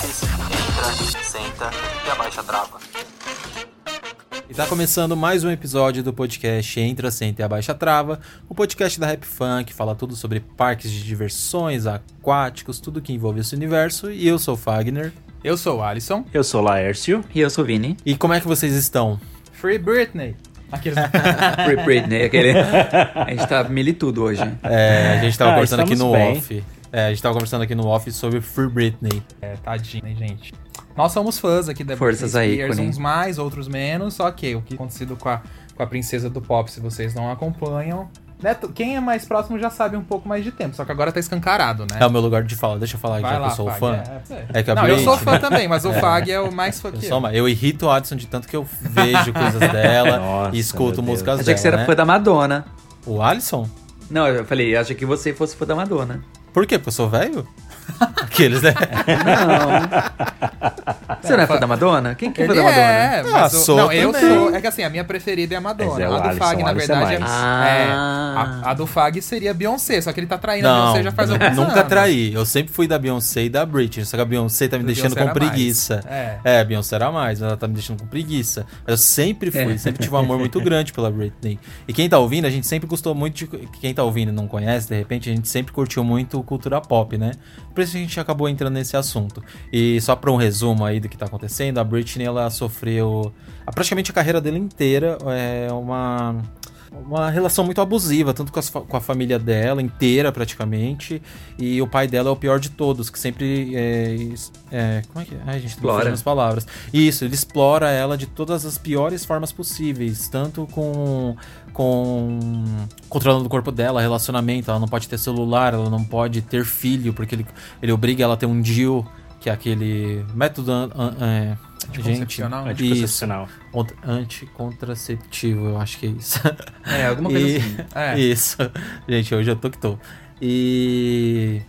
Visitantes, entra, senta e abaixa a trava. E tá começando mais um episódio do podcast Entra, Senta e Abaixa a Trava, o podcast da Rap Funk, fala tudo sobre parques de diversões, aquáticos, tudo que envolve esse universo. E eu sou o Fagner. Eu sou o Alisson. Eu sou Laércio. E eu sou o Vini. E como é que vocês estão? Free Britney. Aqueles... Free Britney, aquele... A gente tá militudo hoje. É, a gente tava Ah, conversando aqui no bem. off. É, a gente tava conversando aqui no off sobre Free Britney. É, tadinho, né, gente? Nós somos fãs aqui da Forças Britney aí, Spears, ícone. uns mais, outros menos. Só que o que acontecido com a, com a princesa do pop, se vocês não acompanham... Né, tu- quem é mais próximo já sabe um pouco mais de tempo, só que agora tá escancarado, né? É o meu lugar de fala. Deixa eu falar Vai já lá, que eu sou Fag, fã. É, É que a Não, eu sou fã também, mas o Fag é o mais fã Eu, que sou eu. uma- eu irrito o Addison de tanto que eu vejo coisas dela Nossa, e escuto músicas Achei dela. que você era né? fã da Madonna. O Alisson? Não, eu falei, achei que você fosse fã da Madonna. Por quê? Porque eu sou velho? Aqueles, né? Não. Você não é fã da Madonna? Quem que é fã da Madonna? é, mas Ah, o- sou não, eu também. sou. É que assim, a minha preferida é a Madonna. Mas é a do Alisson, Fag, na Alisson é verdade, é, mais. é, Ah. a, a do Fag seria a Beyoncé, só que ele tá traindo a Não, Beyoncé já faz alguns anos. nunca traí. Eu sempre fui da Beyoncé e da Britney. Só que a Beyoncé tá me Do deixando Beyoncé com preguiça. É. É, a Beyoncé era mais, ela tá me deixando com preguiça. Mas eu sempre fui, É. sempre tive um amor muito grande pela Britney. E quem tá ouvindo, a gente sempre gostou muito de. Quem tá ouvindo e não conhece, de repente, a gente sempre curtiu muito cultura pop, né? Por isso a gente acabou entrando nesse assunto. E só pra um resumo aí do que tá acontecendo, a Britney ela sofreu. a- praticamente a carreira dela inteira é uma uma relação muito abusiva, tanto com, as com a família dela inteira, praticamente. E o pai dela é o pior de todos, que sempre. É, é, como é que é? Ai, gente, explora as palavras. Isso, ele explora ela de todas as piores formas possíveis, tanto com. Com. controlando o corpo dela, relacionamento. Ela não pode ter celular, ela não pode ter filho, porque ele, ele obriga ela a ter um DIU, que é aquele método. an- an- é, gente, Anticoncepcional? isso. Anticoncepcional. Ont- Anticontraceptivo, eu acho que é isso. É, alguma coisa E- assim. É. Isso. Gente, hoje eu tô que tô. E.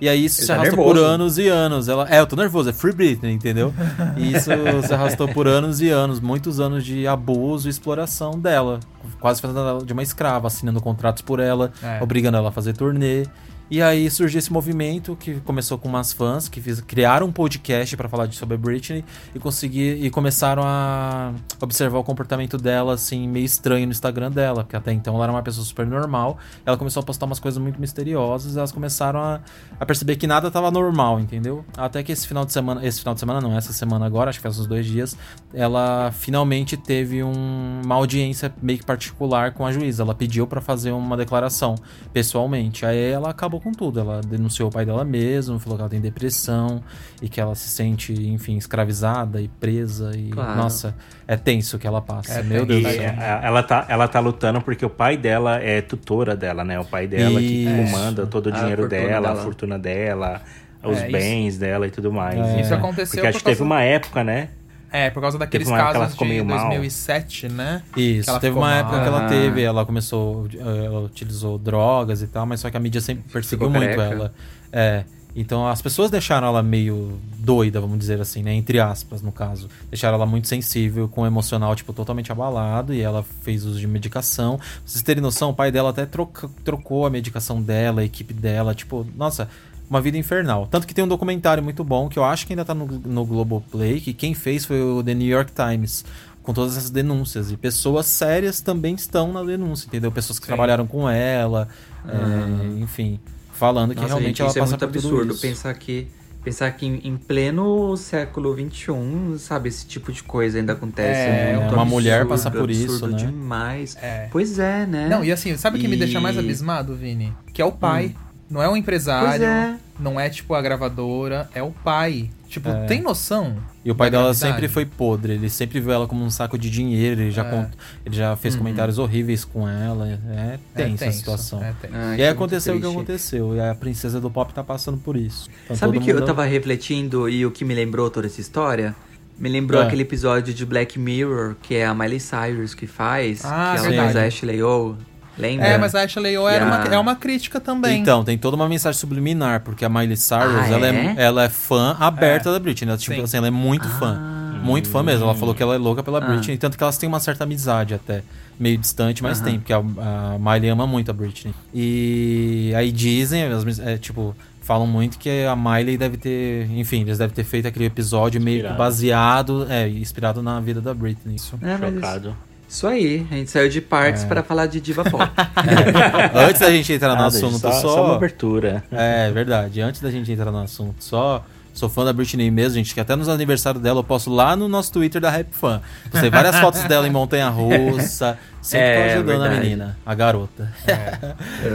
E aí isso Ele se tá arrastou nervoso. por anos e anos. Ela... É, eu tô nervoso, é Free Britney, entendeu? E isso se arrastou por anos e anos, muitos anos de abuso e exploração dela. Quase fazendo ela de uma escrava, assinando contratos por ela, É. obrigando ela a fazer turnê. E aí surgiu esse movimento que começou com umas fãs que fiz- criaram um podcast pra falar sobre a Britney e conseguir e começaram a observar o comportamento dela assim meio estranho no Instagram dela, porque até então ela era uma pessoa super normal. Ela começou a postar umas coisas muito misteriosas, e elas começaram a, a perceber que nada tava normal, entendeu? Até que esse final de semana, esse final de semana não, essa semana agora, acho que faz uns dois dias, ela finalmente teve um- uma audiência meio que particular com a juíza. Ela pediu pra fazer uma declaração pessoalmente. Aí ela acabou com tudo. Ela denunciou o pai dela mesmo, falou que ela tem depressão e que ela se sente, enfim, escravizada e presa. E, Claro. nossa, é tenso o que ela passa. É Meu. Deus do céu. é, ela tá, ela tá lutando porque o pai dela é tutora dela, né? O pai dela que Isso. comanda todo o A dinheiro fortuna dela, a dela. fortuna dela, os É, isso- bens dela e tudo mais. É. Isso aconteceu Porque acho que teve uma época, né? É, por causa daqueles casos ficou de meio mal. 2007, né? Isso, Que ela teve uma mal. época que ela Ah. teve, ela começou, eh, ela utilizou drogas e tal, mas só que a mídia sempre perseguiu Ficou muito ela. É, então as pessoas deixaram ela meio doida, vamos dizer assim, né, entre aspas, no caso. Deixaram ela muito sensível, com o emocional, tipo, totalmente abalado, e ela fez uso de medicação. Pra vocês terem noção, o pai dela até troca- trocou a medicação dela, a equipe dela, tipo, nossa... Uma vida infernal. Tanto que tem um documentário muito bom, que eu acho que ainda tá no, no Globoplay, que quem fez foi o The New York Times com todas essas denúncias. E pessoas sérias também estão na denúncia, entendeu? Pessoas que Sim. trabalharam com ela, é, enfim, falando que Nossa, realmente gente, ela isso é passa muito por tudo absurdo. isso. Pensar que, pensar que em, em pleno século XXI, sabe, esse tipo de coisa ainda acontece. É, muito uma absurdo, mulher passar por isso, absurdo né? demais. É. Pois é, né? Não, e assim, sabe o que me E- deixa mais abismado, Vini? Que é o pai. Não é um empresário, é. não é tipo a gravadora, é o pai. Tipo, É. tem noção? E o pai dela gravidade? sempre foi podre, ele sempre viu ela como um saco de dinheiro, ele já, É. cont- ele já fez comentários horríveis com ela. É tensa a tenso, situação. é tenso. Ai, E aí é aconteceu o que aconteceu, e a princesa do pop tá passando por isso. Então, Sabe que eu mundo- tava refletindo e o que me lembrou toda essa história? Me lembrou Ah. aquele episódio de Black Mirror, que é a Miley Cyrus que faz, Ah, que ela faz a Ashley O. Lembra? É, mas a Ashley O era uma, é uma crítica também. Então, tem toda uma mensagem subliminar, porque a Miley Cyrus, Ah, ela, é? é? ela é fã aberta É. da Britney. Ela, tipo, Sim. assim, ela é muito fã. Muito fã mesmo. Ela falou que ela é louca pela Ah. Britney. Tanto que elas têm uma certa amizade até. Meio distante, mas tem, porque a, a Miley ama muito a Britney. E aí dizem, as- é, tipo, falam muito que a Miley deve ter. Enfim, eles devem ter feito aquele episódio meio Inspirado. baseado, é, inspirado na vida da Britney. Isso. É, Chocado. Isso aí, a gente saiu de partes É. pra falar de diva pop. Antes da gente entrar no Nada, assunto, só, só. só uma abertura. É verdade. Antes da gente entrar no assunto, só sou fã da Britney mesmo, gente, que até nos aniversários dela eu posto lá no nosso Twitter da Rap Fan. Postei várias fotos dela em montanha russa. Sempre É, tô ajudando verdade. a menina, a garota.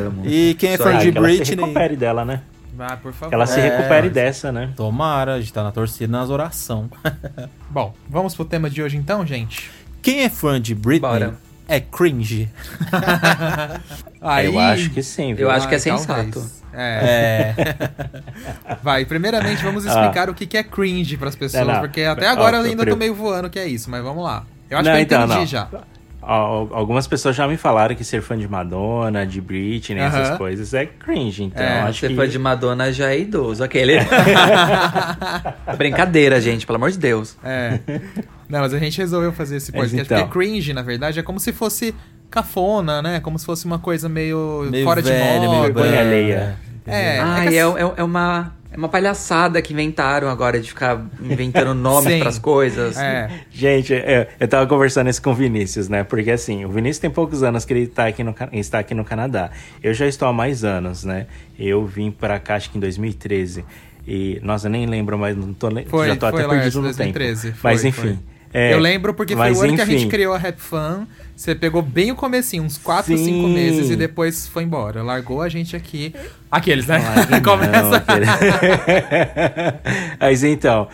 Amo. E quem é Isso fã de que ela se Britney, recupere dela, né? Ah, por favor. Que ela se É, recupere mas- dessa, né? tomara, a gente tá na torcida nas oração. Bom, vamos pro tema de hoje então, gente? Quem é fã de Britney Bora. é cringe. Aí, Eu acho que sim, viu? Eu acho que é Ai, talvez. sensato. É. É. Vai, primeiramente vamos explicar o que é cringe pras pessoas, Não, não. porque até agora eu eu ainda tô meio voando o que é isso, mas vamos lá. Eu acho Não, que eu então, entendi não. já. Al- Algumas pessoas já me falaram que ser fã de Madonna, de Britney, essas Aham. coisas é cringe. Então, É, acho Ser que... fã de Madonna já é idoso. Aquele. Brincadeira, gente, pelo amor de Deus. É. Não, mas a gente resolveu fazer esse podcast então. porque cringe, na verdade, é como se fosse cafona, né? Como se fosse uma coisa meio, Meio fora de moda. meio Vergonha alheia. É, Ah, é que e é, é, é uma, é uma palhaçada que inventaram agora de ficar inventando nomes Sim. pras coisas. É. Gente, eu, eu tava conversando isso com o Vinícius, né? Porque assim, o Vinícius tem poucos anos que ele tá aqui no, está aqui no Canadá. Eu já estou há mais anos, né? Eu vim pra cá, acho que em 2013. E, nossa, eu nem lembro, mas não tô, Foi, já tô foi até lá, perdido no 2013. tempo. Foi, mas foi. Enfim. é, eu lembro porque foi o ano que a gente enfim. criou a Rap Fan. Você pegou bem o comecinho, uns 4, Sim. 5 meses, e depois foi embora. Largou a gente aqui. Aqueles, né? Não, Começa. aquele- Mas então,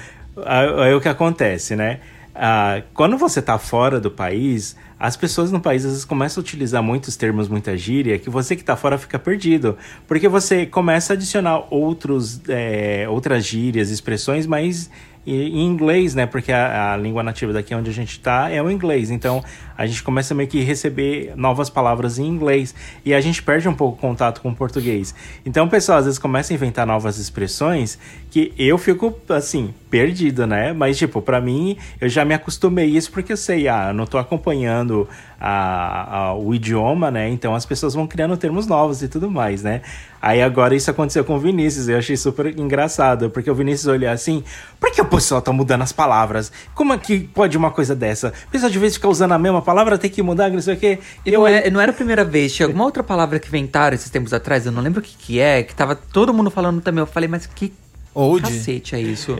aí o que acontece, né? Ah, quando você tá fora do país, as pessoas no país às vezes começam a utilizar muitos termos, muita gíria, que você que tá fora fica perdido. Porque você começa a adicionar outros, é, outras gírias, expressões, mas em inglês, né? Porque a, a língua nativa daqui onde a gente tá é o inglês. Então a gente começa meio que receber novas palavras em inglês e a gente perde um pouco o contato com o português. Então o pessoal às vezes começa a inventar novas expressões que eu fico assim, perdido, né? Mas tipo, pra mim, eu já me acostumei a isso porque eu sei, ah, eu não tô acompanhando a, a- o idioma, né? Então as pessoas vão criando termos novos e tudo mais, né? Aí agora isso aconteceu com o Vinícius, eu achei super engraçado, porque o Vinícius olhou assim, por que o pessoal tá mudando as palavras? Como é que pode uma coisa dessa? O pessoal de vez ficar usando a mesma palavra, tem que mudar, não sei o quê. E não, é, não era a primeira vez, tinha alguma outra palavra que inventaram esses tempos atrás, eu não lembro o que que é, que tava todo mundo falando também. Eu falei, mas que Old. cacete é isso?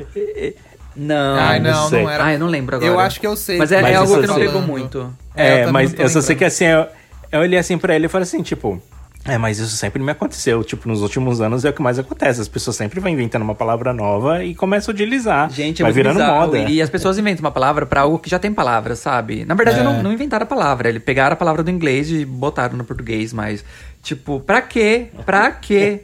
Não. Ai, não não, sei. não era. Ah, eu não lembro agora. Eu acho que eu sei. Mas é, Mas é algo que não pegou muito. É, eu mas eu só sei que assim, eu, eu olhei assim pra ele e falei assim, tipo, é, mas isso sempre me aconteceu. Tipo, nos últimos anos é o que mais acontece. As pessoas sempre vão inventando uma palavra nova e começam a utilizar. Gente, é vai virando bizarro. moda. E as pessoas inventam uma palavra pra algo que já tem palavra, sabe? Na verdade, É. não, não inventaram a palavra. Eles pegaram a palavra do inglês e botaram no português, mas, tipo, pra quê? Pra quê?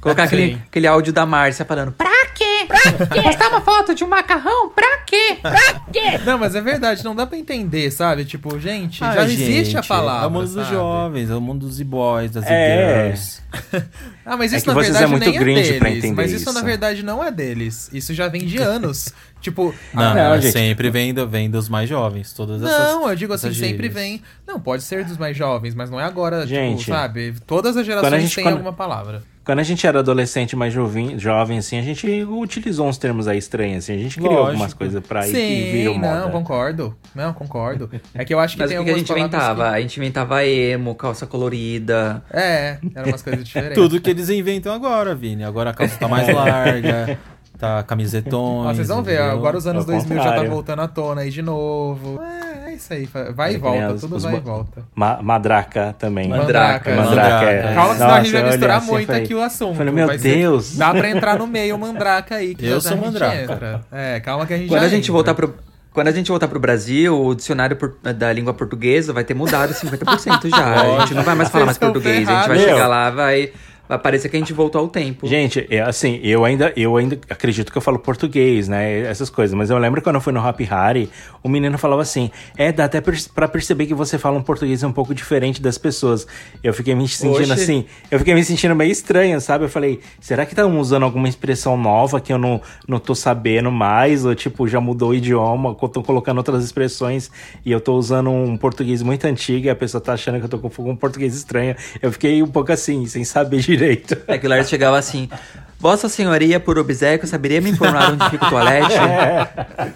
Colocar aquele, Sim. aquele áudio da Márcia falando, pra quê? Pra Postar uma foto de um macarrão? Pra quê? Pra quê? Não, mas é verdade, não dá pra entender, sabe? Tipo, gente, Ah, já existe a gente, palavra. É o mundo dos sabe? jovens, é o mundo dos e-boys, das É. e-girls. Ah, mas É isso que na vocês verdade é muito nem é deles. pra entender mas isso, isso. na verdade não é deles. Isso já vem de anos. tipo, Não, ah, não, é gente. sempre vem, do- vem dos mais jovens. Todas essas. Não, eu digo assim, sempre gírias. vem. Não, pode ser dos mais jovens, mas não é agora, Gente, tipo, sabe? Todas as gerações gente- têm quando- alguma palavra. Quando a gente era adolescente, mais jovem, jovem assim, a gente utilizou uns termos aí estranhos, assim. A gente criou Lógico. algumas coisas pra aí que Sim, viram moda. não, concordo. Não, concordo. É que eu acho que Mas tem o que, que a algumas gente inventava? A gente inventava emo, calça colorida. que- É, eram umas coisas diferentes. Tudo que eles inventam agora, Vini. Agora a calça tá mais larga, tá camisetões. Ó, vocês vão ver, entendeu? agora os anos Ao 2000 já tá voltando à tona aí de novo. É, é isso aí, vai É e volta, tudo os vai e volta. Ma- madraca também. Mandraca. Mandraca, é. Calma que senão a gente vai misturar assim, muito falei- aqui o assunto. Falei, meu Vai ser- Deus. Dá pra entrar no meio mandraca aí. Que Eu já sou a gente mandraca. entra. É, calma que a gente Quando já a gente entra. voltar pro. Quando a gente voltar pro Brasil, o dicionário por- da língua portuguesa vai ter mudado 50% já. A gente não vai mais falar mais português. A gente vai ferrados. chegar lá, vai, vai parecer que a gente voltou ao tempo. Gente, é, assim, eu ainda, eu ainda acredito que eu falo português, né? Essas coisas. Mas eu lembro quando eu fui no Hop Hari, o menino falava assim: É, dá até pra perceber que você fala um português um pouco diferente das pessoas. Eu fiquei me sentindo Oxe. assim, eu fiquei me sentindo meio estranho, sabe? Eu falei: será que estão usando alguma expressão nova que eu não, não tô sabendo mais? Ou tipo, já mudou o idioma, tô colocando outras expressões e eu tô usando um português muito antigo e a pessoa tá achando que eu tô com um português estranho. Eu fiquei um pouco assim, sem saber direito. É que o Lars chegava assim. Vossa Senhoria, por obséquio, saberia me informar onde fica o toalete?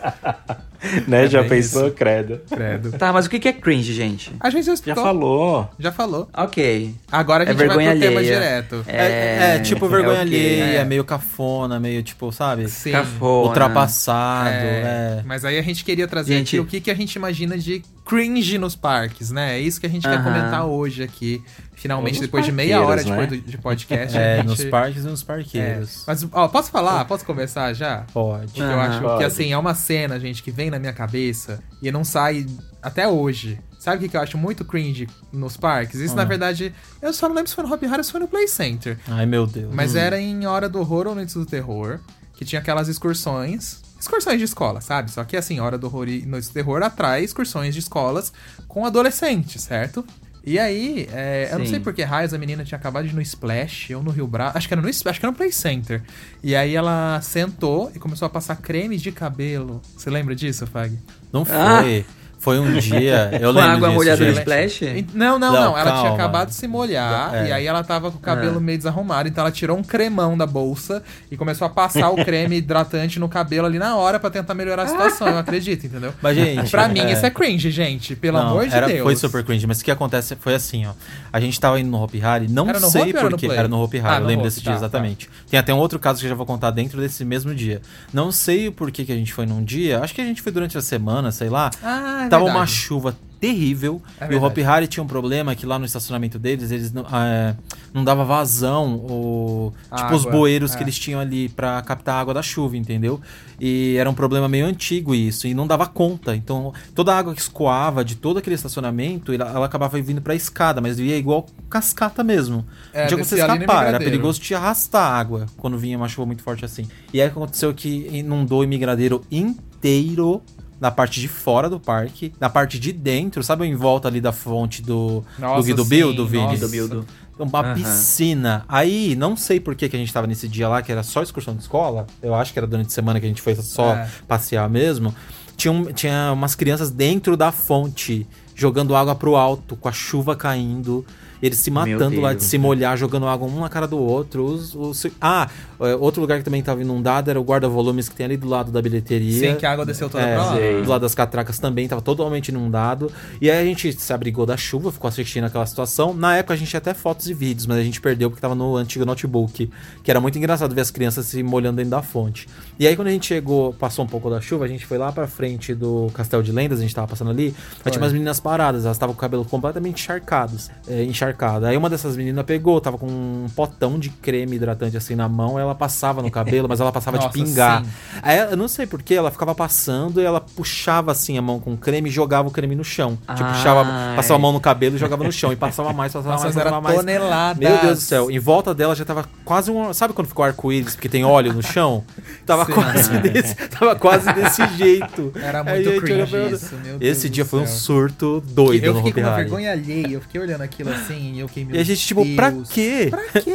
né? Já bem pensou, credo. Credo. Tá, mas o que que é cringe, gente? A gente já Já explicou. falou. Já falou. Ok. Agora a É gente vai vergonha pro tema alheia. direto. É, é, tipo vergonha ok. alheia, É. meio cafona, meio tipo, sabe? Sim. Cafona. Ultrapassado, É, é. Mas aí a gente queria trazer Gente- aqui o que, que a gente imagina de cringe nos parques, né? É isso que a gente quer Aham. comentar hoje aqui. Finalmente, depois de meia hora de, parqueiros, né? de podcast. É, gente- nos parques e nos É. parqueiros. Mas, ó, posso falar? Posso começar já? Pode. Porque eu acho que, Pode. assim, é uma cena, gente, que vem na minha cabeça e não sai até hoje. Sabe o que, que eu acho muito cringe nos parques? Isso, na Ah. verdade, eu só não lembro se foi no Hop Hari ou se foi no Play Center. Ai, meu Deus. Mas era em Hora do Horror ou Noites do Terror, que tinha aquelas excursões. Excursões de escola, sabe? Só que assim, Hora do Horror e Noites do Terror atrai excursões de escolas com adolescentes, certo? E aí, é, eu não sei por que raios a menina tinha acabado de ir no Splash ou no Rio Bravo. Acho que era no Splash, acho que era no Play Center. E aí ela sentou e começou a passar creme de cabelo. Você lembra disso, Fag? Não foi. Ah. Foi um dia. Eu Com lembro água disso, molhada no splash? Não, não, Não, não. Ela tinha acabado de se molhar É. e aí ela tava com o cabelo Ah. meio desarrumado, então ela tirou um cremão da bolsa e começou a passar o creme hidratante no cabelo ali na hora pra tentar melhorar a situação, eu acredito, entendeu? Mas, gente. Pra mim, isso é cringe, gente. Pelo Não, amor de era, Deus. Foi super cringe, mas o que acontece foi assim, ó. A gente tava indo no Hopi Hari, não Era no sei era porquê. Play? Era no Hopi Hari, Ah, eu lembro Hopi, desse tá, dia exatamente. Tem até um outro caso que eu já vou contar dentro desse mesmo dia. Não sei o porquê que a gente foi num dia, acho que a gente foi durante a semana, sei lá. Ah, é Tava verdade. uma chuva terrível É e o. Hopi Hari tinha um problema que lá no estacionamento deles, eles não, é, não dava vazão, o, tipo os Água, bueiros é. que eles tinham ali pra captar a água da chuva, entendeu? E era um problema meio antigo isso, e não dava conta. Então, toda a água que escoava de todo aquele estacionamento, ela, ela acabava vindo pra escada, mas via igual cascata mesmo. É, não tinha como você escapar, era perigoso te arrastar a água quando vinha uma chuva muito forte assim. E aí aconteceu que inundou o imigradeiro inteiro na parte de fora do parque, na parte de dentro, sabe em volta ali da fonte do, Nossa, do Guido sim, Bill, do Vini? nossa. Do Bildo. Uma Aham. piscina. Aí, não sei por que, que a gente tava nesse dia lá, que era só excursão de escola. Eu acho que era durante a semana que a gente foi só É. passear mesmo. Tinha, um- tinha umas crianças dentro da fonte, jogando água pro alto, com a chuva caindo. Eles se matando lá de se molhar, jogando água um na cara do outro. Os- os- ah, é, outro lugar que também tava inundado era o guarda-volumes que tem ali do lado da bilheteria. Sim, que a água desceu toda É, pra lá. do lado das catracas também tava totalmente inundado. E aí a gente se abrigou da chuva, ficou assistindo aquela situação. Na época a gente tinha até fotos e vídeos, mas a gente perdeu porque tava no antigo notebook. Que era muito engraçado ver as crianças se molhando dentro da fonte. E aí quando a gente chegou, passou um pouco da chuva, a gente foi lá pra frente do Castelo de Lendas, a gente tava passando ali. Aí tinha umas meninas paradas, elas estavam com o cabelo completamente encharcados. É, encharcado Aí uma dessas meninas pegou, tava com um potão de creme hidratante assim na mão, ela passava no cabelo, mas ela passava de Nossa, pingar. sim. Aí eu não sei porquê, ela ficava passando e ela puxava assim a mão com creme e jogava o creme no chão. Tipo, puxava, passava a mão no cabelo e jogava no chão. E passava mais, passava Nossa, mais, passava mais. toneladas. Meu Deus do céu. Em volta dela já tava quase um. Sabe quando ficou arco-íris, porque tem óleo no chão? Tava Sim. quase desse, tava quase desse jeito. Era Aí muito a gente cringe isso, meu Deus Esse do dia foi um surto doido eu fiquei com uma vergonha alheia, eu fiquei olhando aquilo assim e eu E a gente, tipo, pra Deus. quê? Pra quê?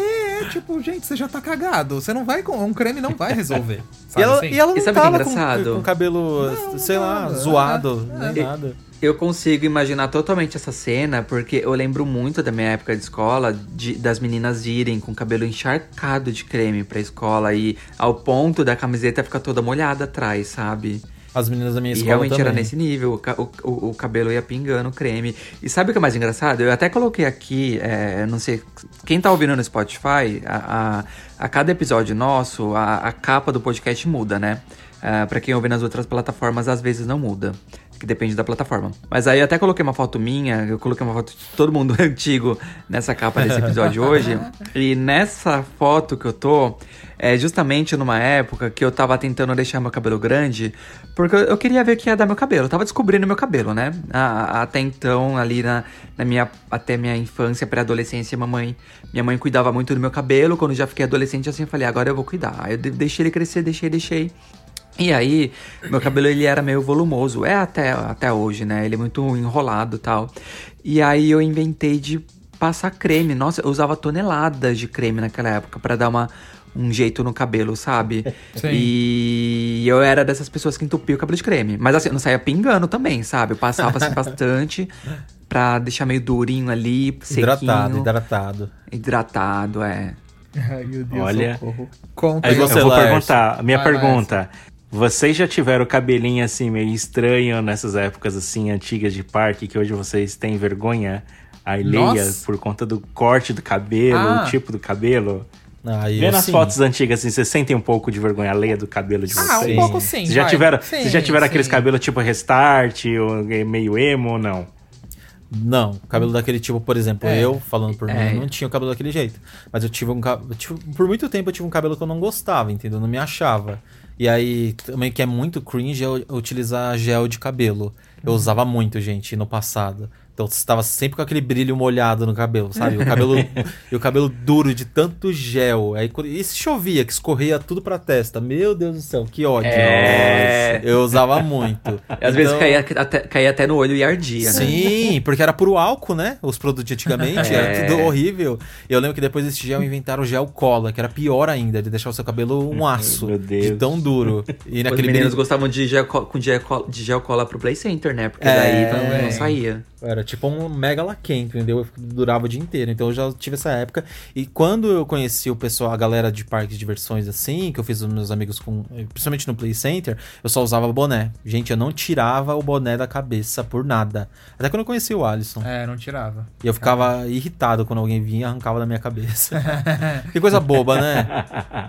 Tipo, gente, você já tá cagado. Você não vai com. Um creme não vai resolver. E Sabe ela, assim? e ela não E sabe é tava com, engraçado? com cabelo, sei lá, zoado, é, nem é. nada. Eu consigo imaginar totalmente essa cena, porque eu lembro muito da minha época de escola, de- das meninas irem com o cabelo encharcado de creme pra escola e ao ponto da camiseta ficar toda molhada atrás, sabe? As meninas da minha E escola realmente também. era nesse nível, o, o- o- o cabelo ia pingando creme. E sabe o que é mais engraçado? Eu até coloquei aqui, é, não sei, quem tá ouvindo no Spotify, a, a, a cada episódio nosso, a, a capa do podcast muda, né? Ah, pra quem ouve nas outras plataformas, às vezes não muda. Que depende da plataforma. Mas aí eu até coloquei uma foto minha, eu coloquei uma foto de todo mundo antigo nessa capa desse episódio hoje. E nessa foto que eu tô, é justamente numa época que eu tava tentando deixar meu cabelo grande, porque eu- queria ver o que ia dar meu cabelo. Eu tava descobrindo meu cabelo, né? A- a- até então, ali na, na minha. Até minha infância, pré-adolescência, mamãe. Minha mãe cuidava muito do meu cabelo. Quando já fiquei adolescente, assim, eu falei, agora eu vou cuidar. Aí eu de- deixei ele crescer, deixei, deixei. E aí, meu cabelo ele era meio volumoso, é até, até hoje, né? Ele é muito enrolado tal. E aí eu inventei de passar creme. Nossa, eu usava toneladas de creme naquela época pra dar uma, um jeito no cabelo, sabe? Sim. E eu era dessas pessoas que entupia o cabelo de creme. Mas assim, eu não saía pingando também, sabe? Eu passava assim bastante pra deixar meio durinho ali, sequinho. Hidratado, hidratado. Hidratado, é. Ai, meu Deus, Olha. socorro. Conta Aí eu vou Lércio. perguntar, a minha Vai, pergunta. Vocês já tiveram cabelinho assim meio estranho nessas épocas assim antigas de parque que hoje vocês têm vergonha alheia Nossa. por conta do corte do cabelo, Ah. o tipo do cabelo? Aí Vendo as sim. fotos antigas assim, vocês sentem um pouco de vergonha alheia do cabelo de Ah, vocês? um pouco sim. Vocês já tiveram, Sim, vocês já tiveram aqueles cabelos tipo restart ou meio emo ou não? Não, cabelo daquele tipo, por exemplo, É. eu, falando por É. mim, não tinha o cabelo daquele jeito. Mas eu tive um cabelo. Por muito tempo eu tive um cabelo que eu não gostava, entendeu? Não me achava. E aí, também que é muito cringe é utilizar gel de cabelo. Eu usava muito, gente, no passado. Então você estava sempre com aquele brilho molhado no cabelo, sabe? O cabelo, e o cabelo duro de tanto gel. Aí, e se chovia, que escorria tudo pra testa. Meu Deus do céu, que ódio. É. Nossa, Eu usava muito. Às vezes Então- caía até, caía até no olho e ardia, né? Sim, porque era puro álcool, né? Os produtos de antigamente, É. era tudo horrível. E eu lembro que depois desse gel inventaram o gel cola, que era pior ainda, de deixar o seu cabelo um aço. Meu Deus. De tão duro. E Os naquele meninos brilho- gostavam de gel, co- com gel, de gel cola pro Play Center, né? Porque É, daí não, saía. Era tipo um mega laquém, entendeu? Durava o dia inteiro. Então eu já tive essa época. E quando eu conheci o pessoal, a galera de parques de diversões assim, que eu fiz os meus amigos com. Principalmente no Play Center, eu só usava boné. Gente, eu não tirava o boné da cabeça por nada. Até quando eu conheci o Alisson. É, não tirava. E eu ficava irritado quando alguém vinha e arrancava da minha cabeça. que coisa boba, né?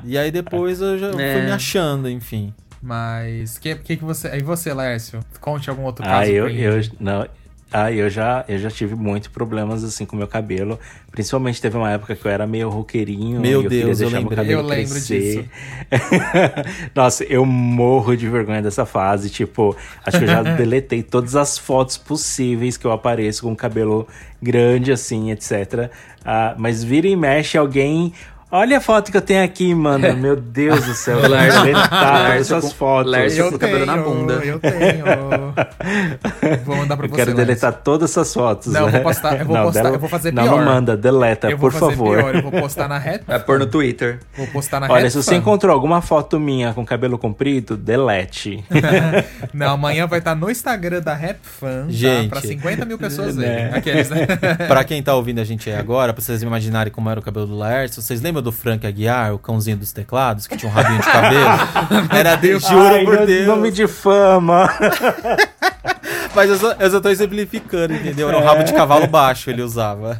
E aí depois eu já É. fui me achando, enfim. Mas, que, que você... Aí você, Lércio, conte algum outro caso Ah, eu, eu, não, ah, eu já, eu já tive muitos problemas assim com meu cabelo. Principalmente teve uma época que eu era meio roqueirinho. Meu e eu Deus, eu cabelo Eu lembro crescer. Nossa, eu morro de vergonha dessa fase. Tipo, acho que eu já deletei todas as fotos possíveis que eu apareço com cabelo grande, assim, etc. Ah, mas vira e mexe alguém. Olha a foto que eu tenho aqui, mano. Meu Deus do céu. Lércio- deletar Lércio essas com- fotos. Lércio Eu com o cabelo na tenho, bunda. Eu tenho. Vou mandar pra Eu você, quero Lércio. deletar todas essas fotos. Não, eu né? vou postar- eu vou Não, postar- dela- eu vou fazer não, pior. Não, manda, deleta, Eu vou por fazer favor. pior, eu vou postar na reta. Vai pôr no Twitter. Vou postar na Olha, reta. se você encontrou alguma foto minha com cabelo comprido, delete. Não, amanhã vai estar no Instagram da Rap Fan, Gente. tá? Pra 50 mil pessoas Né. verem. Aqueles, né? pra quem tá ouvindo a gente aí agora, pra vocês imaginarem como era o cabelo do Laércio, vocês lembram do Frank Aguiar, o cãozinho dos teclados, que tinha um rabinho de cabelo? Era Deus, juro Ai, por não- Deus. Não me difama. Mas eu só, eu só tô exemplificando, entendeu? Era um rabo de cavalo baixo ele usava.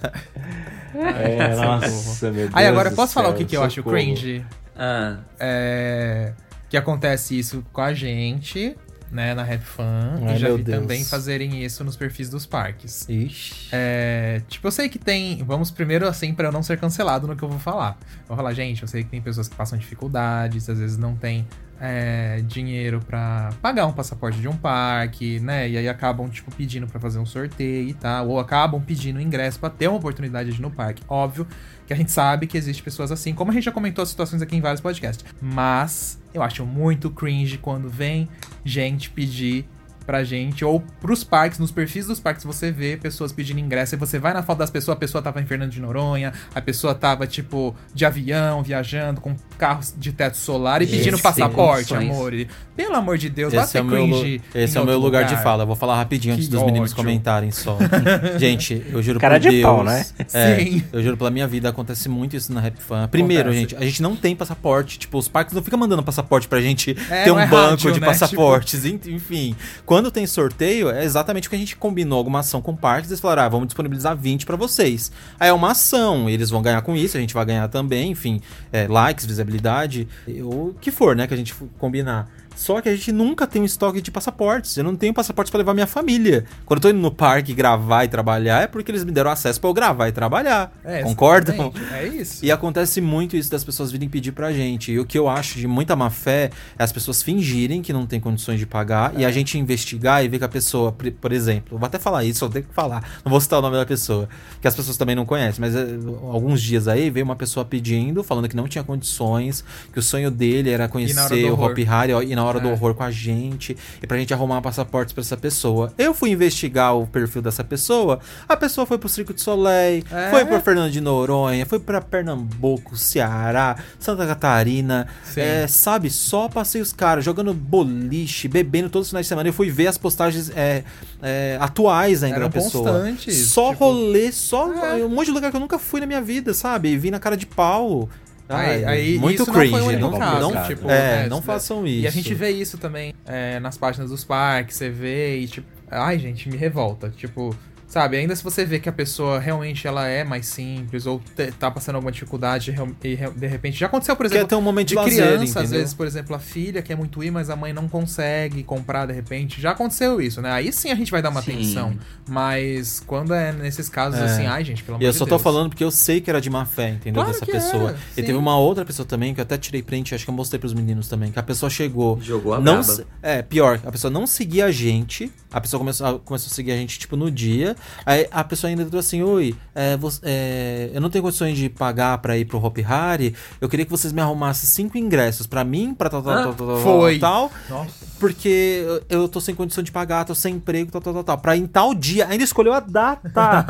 É, nossa, meu Deus. Aí agora, posso falar céu, o que, que eu acho cringe? Ah, É, que acontece isso com a gente. Né, na Rap Fan. Ai, e já vi Deus. também fazerem isso nos perfis dos parques. Ixi. É, tipo, eu sei que tem. Vamos primeiro, assim, pra eu não ser cancelado no que eu vou falar. Vou falar, gente, eu sei que tem pessoas que passam dificuldades, às vezes não tem é, dinheiro pra pagar um passaporte de um parque, né? E aí acabam, tipo, pedindo pra fazer um sorteio e tal. Ou acabam pedindo ingresso pra ter uma oportunidade de ir no parque. Óbvio que a gente sabe que existe pessoas assim, como a gente já comentou as situações aqui em vários podcasts. Mas eu acho muito cringe quando vem gente pedir pra gente, ou pros parques, nos perfis dos parques, você vê pessoas pedindo ingresso, e você vai na foto das pessoas, a pessoa tava em Fernando de Noronha, a pessoa tava, tipo, de avião, viajando, com carros de teto solar e Gente, pedindo passaporte, condições. amor. E, pelo amor de Deus, Esse é o meu, esse é o meu outro lugar, de fala. Eu vou falar rapidinho antes Que dos meninos ódio. comentarem só. gente, eu juro Cara por de Deus. pau, né? É, Sim. Eu juro pela minha vida, acontece muito isso na Rap Fan. Primeiro, Acontece. gente, a gente não tem passaporte. Tipo, os parques não ficam mandando passaporte pra gente É, ter não um é banco rádio, de né? passaportes. en- Enfim, quando tem sorteio, é exatamente o que a gente combinou alguma ação com parques. Eles falaram, ah, vamos disponibilizar 20 pra vocês. Aí é uma ação, eles vão ganhar com isso, a gente vai ganhar também, enfim, é, likes, visibilidade, o que for, né, que a gente combinar. Só que a gente nunca tem um estoque de passaportes. Eu não tenho passaporte pra levar minha família. Quando eu tô indo no parque gravar e trabalhar, é porque eles me deram acesso pra eu gravar e trabalhar. É, Concordam? É isso. E acontece muito isso das pessoas virem pedir pra gente. E o que eu acho de muita má fé é as pessoas fingirem que não tem condições de pagar e a gente investigar e ver que a pessoa, por- exemplo, vou até falar isso, eu tenho que falar, não vou citar o nome da pessoa, que as pessoas também não conhecem, mas eh, alguns dias aí veio uma pessoa pedindo, falando que não tinha condições, que o sonho dele era conhecer o. Hopi Hari e na hora do É. horror com a gente, e pra gente arrumar passaportes pra essa pessoa. Eu fui investigar o perfil dessa pessoa, a pessoa foi pro Circo de Soleil, É. foi pra Fernando de Noronha, foi pra Pernambuco, Ceará, Santa Catarina, é, sabe? Só passei os caras jogando boliche, bebendo todos os finais de semana. Eu fui ver as postagens é, é, atuais ainda Eram da pessoa. constantes, Só tipo- rolê, só É. um monte de lugar que eu nunca fui na minha vida, sabe? E vi na cara de pau. Aí, Ai, aí muito isso cringe. não foi único não, caso, não- tipo, é, né, não isso- façam isso. E a gente vê isso também é, nas páginas dos parques, você vê e tipo, ai gente, me revolta. Tipo, sabe, ainda se você vê que a pessoa realmente ela é mais simples ou te- tá passando alguma dificuldade e de repente já aconteceu, por Quer exemplo, ter um momento de, de lazer, criança, às vezes, por exemplo, a filha quer muito ir, mas a mãe não consegue comprar de repente. Já aconteceu isso, né? Aí sim a gente vai dar uma Sim. atenção. Mas quando é nesses casos É. assim, ai gente, pelo amor E eu de só tô Deus. falando porque eu sei que era de má fé, entendeu? Claro Dessa que pessoa. era, e sim. teve uma outra pessoa também que eu até tirei print, acho que eu mostrei pros meninos também, que a pessoa chegou. Jogou a não É, pior, a pessoa não seguia a gente. A pessoa começou a, começou a seguir a gente, tipo, no dia. Aí a pessoa ainda falou assim: Oi, é, você- é, eu não tenho condições de pagar pra ir pro Hopi Hari. Eu queria que vocês me arrumassem cinco ingressos pra mim, pra tal, tal, Ah, tal, tal, foi. tal. Nossa. Porque eu tô sem condição de pagar, tô sem emprego, tal, tal, tal, tal. Pra em tal dia, ainda escolheu a data.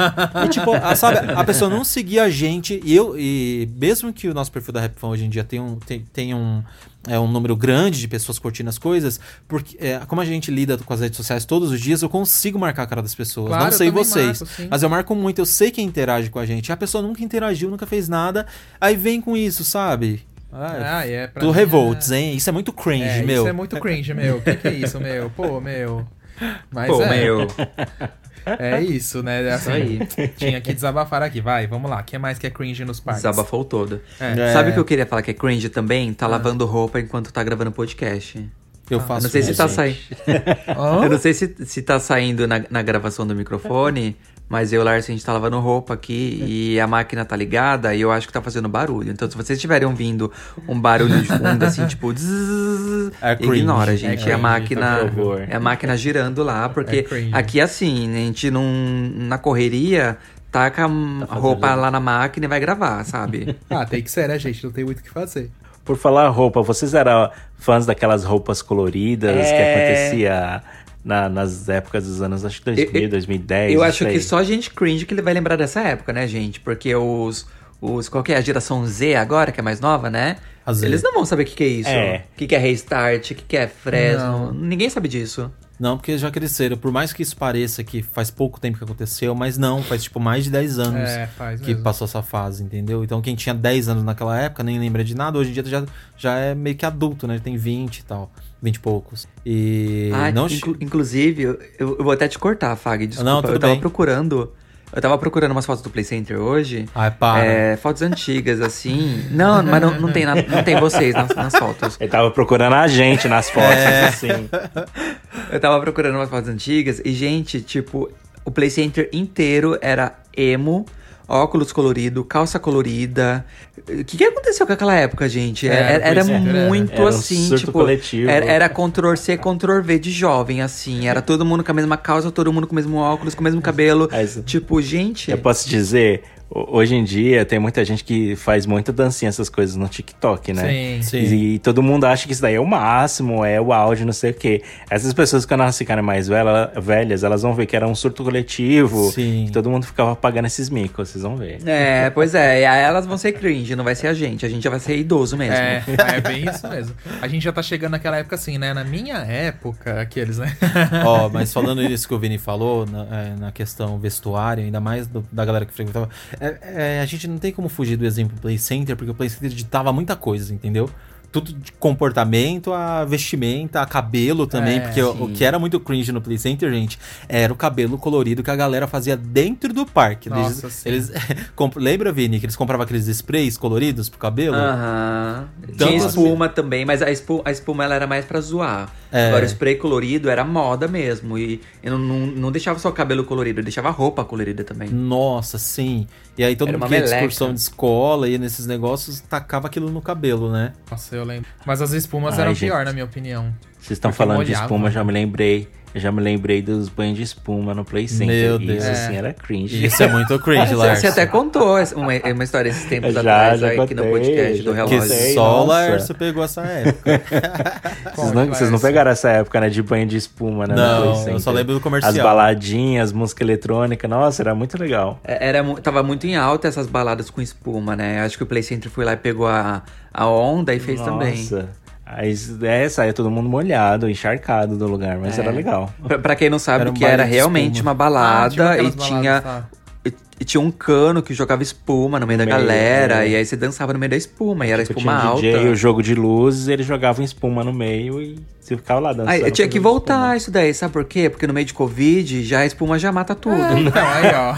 e tipo, a, sabe, a pessoa não seguia a gente. E eu, e mesmo que o nosso perfil da RapFan hoje em dia tenha um, tem, tem um, é, um número grande de pessoas curtindo as coisas, porque é, como a gente lida com as redes sociais todos os dias, eu consigo marcar a cara das pessoas. Claro, não sei vocês. marco, mas eu marco muito, eu sei quem interage com a gente. A pessoa nunca interagiu, nunca fez nada. Aí vem com isso, sabe? Ah, Ah, é pra do mim, revolts, é- hein? Isso é muito cringe, É, meu. isso é muito cringe, meu. O que, que é isso, meu? Pô, meu. Mas Pô, é, meu. é isso, né? Isso Assim, aí. Tinha que desabafar aqui. Vai, vamos lá. O que mais que é cringe nos parques? Desabafou todo. É. Sabe o que eu queria falar que é cringe também? Ah. Tá lavando roupa enquanto tá gravando podcast. Eu Ah, faço Eu não sei se isso, tá gente. saindo. Eu não sei se, se tá saindo na, na gravação do microfone, mas eu e o Lars, a gente tá lavando roupa aqui e a máquina tá ligada e eu acho que tá fazendo barulho. Então, se vocês estiverem ouvindo um barulho de fundo, assim, tipo. Zzz, É ignora, gente. É, cringe, a máquina. É a máquina girando lá, É porque cringe. aqui assim, a gente não. Na correria. Taca a roupa lá na máquina e vai gravar, sabe? Ah, tem que ser, né, gente? Não tem muito o que fazer. Por falar roupa, vocês eram fãs daquelas roupas coloridas que É. acontecia na- nas épocas dos anos, acho que 2000, Eu- 2010. Eu acho que só gente cringe que ele vai lembrar dessa época, né, gente? Porque os. os qual que é a geração Z agora, que é mais nova, né? A. Eles não vão saber o que, que é isso. É. O que, que é restart, o que, que é Fresno. Não. Ninguém sabe disso. Não, porque já cresceram. Por mais que isso pareça que faz pouco tempo que aconteceu, mas não, faz tipo mais de 10 anos É, que mesmo. passou essa fase, entendeu? Então quem tinha 10 anos naquela época nem lembra de nada, hoje em dia já, já é meio que adulto, né? Tem 20 e tal. 20 e poucos. E Ah, não inclu- inclusive, eu, eu vou até te cortar, Fag. Desculpa, Não, tudo eu tava bem. procurando Eu tava procurando umas fotos do Play Center hoje. Ai, para. É, fotos antigas, assim. Não, mas não, não, tem, na- não tem vocês nas, nas fotos. Ele tava procurando a gente nas fotos, É. assim. Eu tava procurando umas fotos antigas e, gente, tipo, o Play Center inteiro era emo, óculos colorido, calça colorida. O que, que aconteceu com aquela época, gente? É, Era, era era. muito Era um assim, surto tipo. coletivo. Era, era Ctrl C, Ctrl V de jovem, assim. Era todo mundo com a mesma calça, todo mundo com o mesmo óculos, com o mesmo cabelo. Mas- Tipo, gente. Eu posso dizer, hoje em dia tem muita gente que faz muita dancinha, essas coisas no TikTok, né? Sim. Sim. E, todo mundo acha que isso daí é o máximo, é o auge, não sei o quê. Essas pessoas, quando elas ficarem mais velha- velhas, elas vão ver que era um surto coletivo. Sim. Que todo mundo ficava pagando esses micos, vocês vão ver. É, pois é. E aí elas vão ser cringe, não vai ser a gente. A gente já vai ser idoso mesmo. É, é bem isso mesmo. A gente já tá chegando naquela época assim, né? Na minha época, aqueles, né? Ó, mas falando isso que o Vini falou, na, é, na questão vestuário, ainda mais do- da galera que frequentava, é, é, a gente não tem como fugir do exemplo Play Center, porque o Play Center ditava muita coisa, entendeu? Tudo de comportamento, a vestimenta, a cabelo também, É, porque o, o que era muito cringe no Play Center, gente, era o cabelo colorido que a galera fazia dentro do parque. Nossa, eles, eles Lembra, Vini, que eles compravam aqueles sprays coloridos pro cabelo? Aham. Então, Tinha assim- espuma também, mas a espuma, a espuma ela era mais pra zoar. É. Agora o spray colorido era moda mesmo. E eu não, não, não deixava só o cabelo colorido, deixava a roupa colorida também. Nossa, sim. E aí todo Era mundo que ia meleca. excursão de escola e nesses negócios tacava aquilo no cabelo, né? Nossa, eu lembro. Mas as espumas Ai, eram gente. pior, na minha opinião. Vocês estão falando de molhava. espuma, já me lembrei. Eu já me lembrei dos banhos de espuma no Play Center. Meu Isso, Deus. assim, era cringe. Isso é muito cringe, Lars. você até contou uma, uma história esses tempos Já, atrás já aqui no contei, podcast do já Que relógio. contei. só o nossa. Lars pegou essa época. Vocês não, vocês não pegaram essa época, né, de banho de espuma, né? no Não, Play eu só lembro do comercial. As baladinhas, música eletrônica, nossa, era muito legal. É, Era, tava muito em alta essas baladas com espuma, né? Acho que o Play Center foi lá e pegou a, a onda e fez também. Nossa. Aí é, saía todo mundo molhado, encharcado do lugar, mas É. era legal. Pra, quem não sabe Era o um que era realmente espuma. uma balada Ah, e tinha baladas, tá. e, e tinha um cano que jogava espuma no meio da meio, galera é. e aí você dançava no meio da espuma e era Tipo, espuma tinha um alta. DJ, o jogo de luzes, eles jogavam espuma no meio e você ficava lá dançando. Aí, eu tinha que voltar espuma. isso daí, sabe por quê? Porque no meio de Covid já a espuma já mata tudo. Então, aí, ó.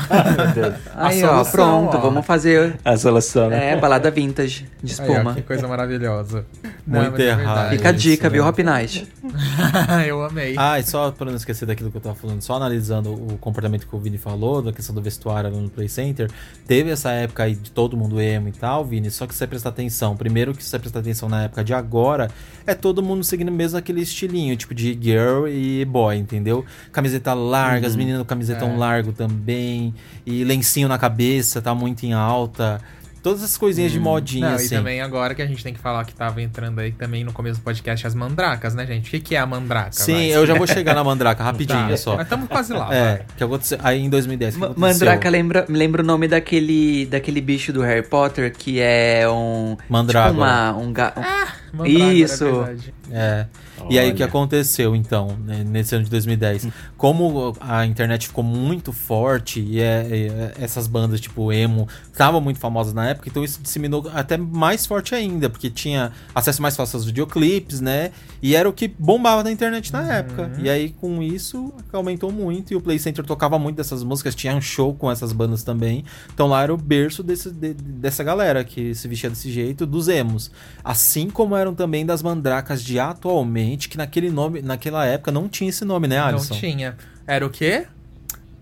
Aí, A ó, solução, pronto, ó. vamos fazer A solução, né? é, balada vintage de Aí, ó, espuma. que coisa maravilhosa. Muito mas é errado. Fica a dica, viu? Hop Night? eu amei. Ah, e só pra não esquecer daquilo que eu tava falando, só analisando o comportamento que o Vini falou, da questão do vestuário no Play Center, teve essa época aí de todo mundo emo e tal, Vini, só que você prestar atenção, primeiro que você prestar atenção na época de agora, é todo mundo seguindo mesmo aquele estilinho, tipo de girl e boy, entendeu? Camiseta larga, as meninas com camisetão É. largo também, e lencinho na cabeça, tá muito em alta. Todas essas coisinhas de modinha, Não, assim. e também agora que a gente tem que falar que tava entrando aí também no começo do podcast as mandracas, né, gente? O que, que é a mandraca? Sim, vai? eu já vou chegar na mandraca rapidinho Tá, só. Mas estamos quase lá, É, vai. que aconteceu aí em 2010. que Ma- aconteceu? Mandraka lembra, me lembra o nome daquele, daquele bicho do Harry Potter que é um. Mandrágora. Tipo uma, um, ga- um- Mandrágora, Isso. é verdade. E aí o que aconteceu então, né, nesse ano de 2010? Como a internet ficou muito forte e é- é- essas bandas tipo emo estavam muito famosas na época, então isso disseminou até mais forte ainda, porque tinha acesso mais fácil aos videoclipes, né? E era o que bombava na internet na época. E aí com isso aumentou muito e o Play Center tocava muito dessas músicas, tinha um show com essas bandas também. Então lá era o berço desse, de- dessa galera que se vestia desse jeito, dos emos. Assim como eram também das mandracas de atualmente, que naquele nome, naquela época não tinha esse nome, né, Alisson? Não tinha. Era o quê?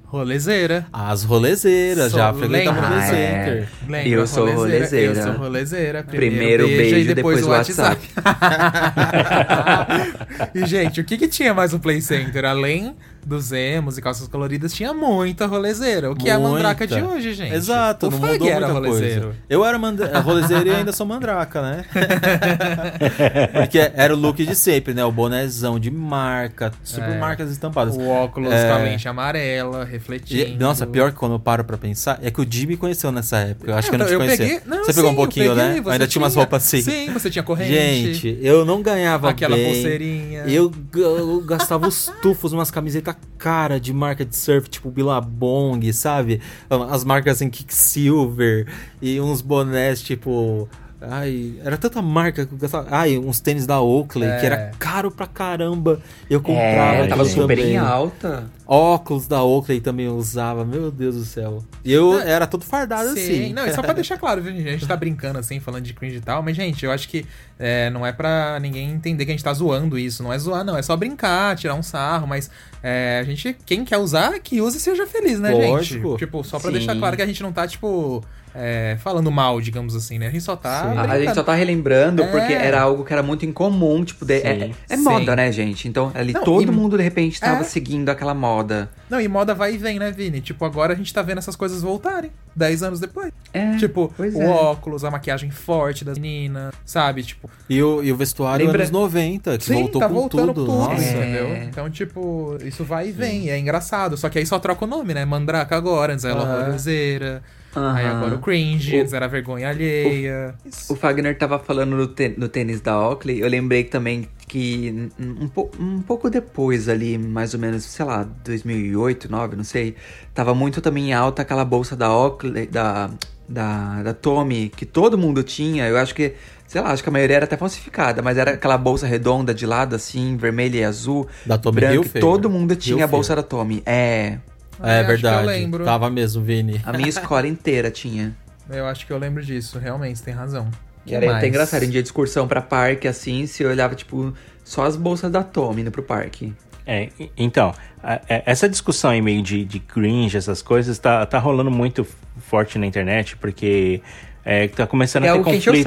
Rolezeira. As rolezeiras, Sou- já frequenta lembra? Play Ah, é. Eu sou rolezeira. Eu sou rolezeira. Primeiro beijo, depois o WhatsApp. e, gente, o que que tinha mais no Play Center? Além dos emos e calças coloridas, tinha muita rolezeira. O que é a mandraca de Muita. hoje, gente? Exato, o não Fag mudou era muita rolezeiro. coisa. Eu era mandra- rolezeiro e ainda sou mandraca, né? Porque era o look de sempre, né? O bonezão de marca, super É. marcas estampadas. O óculos É. com a lente amarela, refletindo. E- Nossa, pior que quando eu paro pra pensar, é que o Jimmy conheceu nessa época. Eu acho que eu não te eu conhecia. peguei, não, você pegou um sim, pouquinho, eu peguei, né? Ainda tinha umas roupas assim. Sim, você tinha corrente. Gente, eu não ganhava aquela bem. pulseirinha. Eu, eu gastava os tufos, umas camisetas cara de marca de surf, tipo Billabong, sabe? As marcas assim, Kicksilver e uns bonés tipo Ai, era tanta marca que eu gostava. Ai, uns tênis da Oakley, É. que era caro pra caramba. Eu comprava. É, tava super também. em alta. Óculos da Oakley também eu usava, meu Deus do céu. E eu era todo fardado Sim, assim. não, e só pra deixar claro, viu, gente? A gente tá brincando assim, falando de cringe e tal, mas, gente, eu acho que é, não é pra ninguém entender que a gente tá zoando isso. Não é zoar, não. É só brincar, tirar um sarro, mas é, a gente, quem quer usar, que use e seja feliz, né, Lógico. gente? Tipo, só pra Sim. deixar claro que a gente não tá, tipo, é, falando mal, digamos assim, né? A gente só tá. A, gente só tá relembrando É. porque era algo que era muito incomum, tipo, de- é, Sim. é Sim. moda, né, gente? Então ali Não, todo e- mundo de repente tava É. seguindo aquela moda. Não, e moda vai e vem, né, Vini? Tipo, agora a gente tá vendo essas coisas voltarem. Dez anos depois. É, Tipo, o é. óculos, a maquiagem forte das meninas, sabe? Tipo, E o, e o vestuário Lembra- anos 90, que Sim, voltou tá com voltando tudo. tudo, Nossa. É. entendeu? Então, tipo, isso vai e vem, e é engraçado. Só que aí só troca o nome, né? Mandraca agora, antes era horroroseira. Aham. Aí agora o cringe, O- era vergonha alheia. O Fagner tava falando no, no tênis da Oakley, eu lembrei também que um, po- um pouco depois ali, mais ou menos, sei lá, 2008, 2009, não sei, tava muito também em alta aquela bolsa da Oakley, da, da, da Tommy, que todo mundo tinha, eu acho que, sei lá, acho que a maioria era até falsificada, mas era aquela bolsa redonda de lado, assim, vermelha e azul, Da Tommy branca, Hilfiger? todo mundo tinha a Hilfiger. bolsa da Tommy, é... É acho que eu verdade. lembro. Tava mesmo, Vini. A minha escola inteira tinha. Eu acho que eu lembro disso, realmente, você tem razão. Que era mais? até engraçado, em dia de excursão pra parque, assim, se eu olhava, tipo, só as bolsas da Tommy indo pro parque. É, então, a- é, essa discussão aí meio de, de cringe, essas coisas, tá, tá rolando muito forte na internet, porque é, tá começando É a ter conflitos.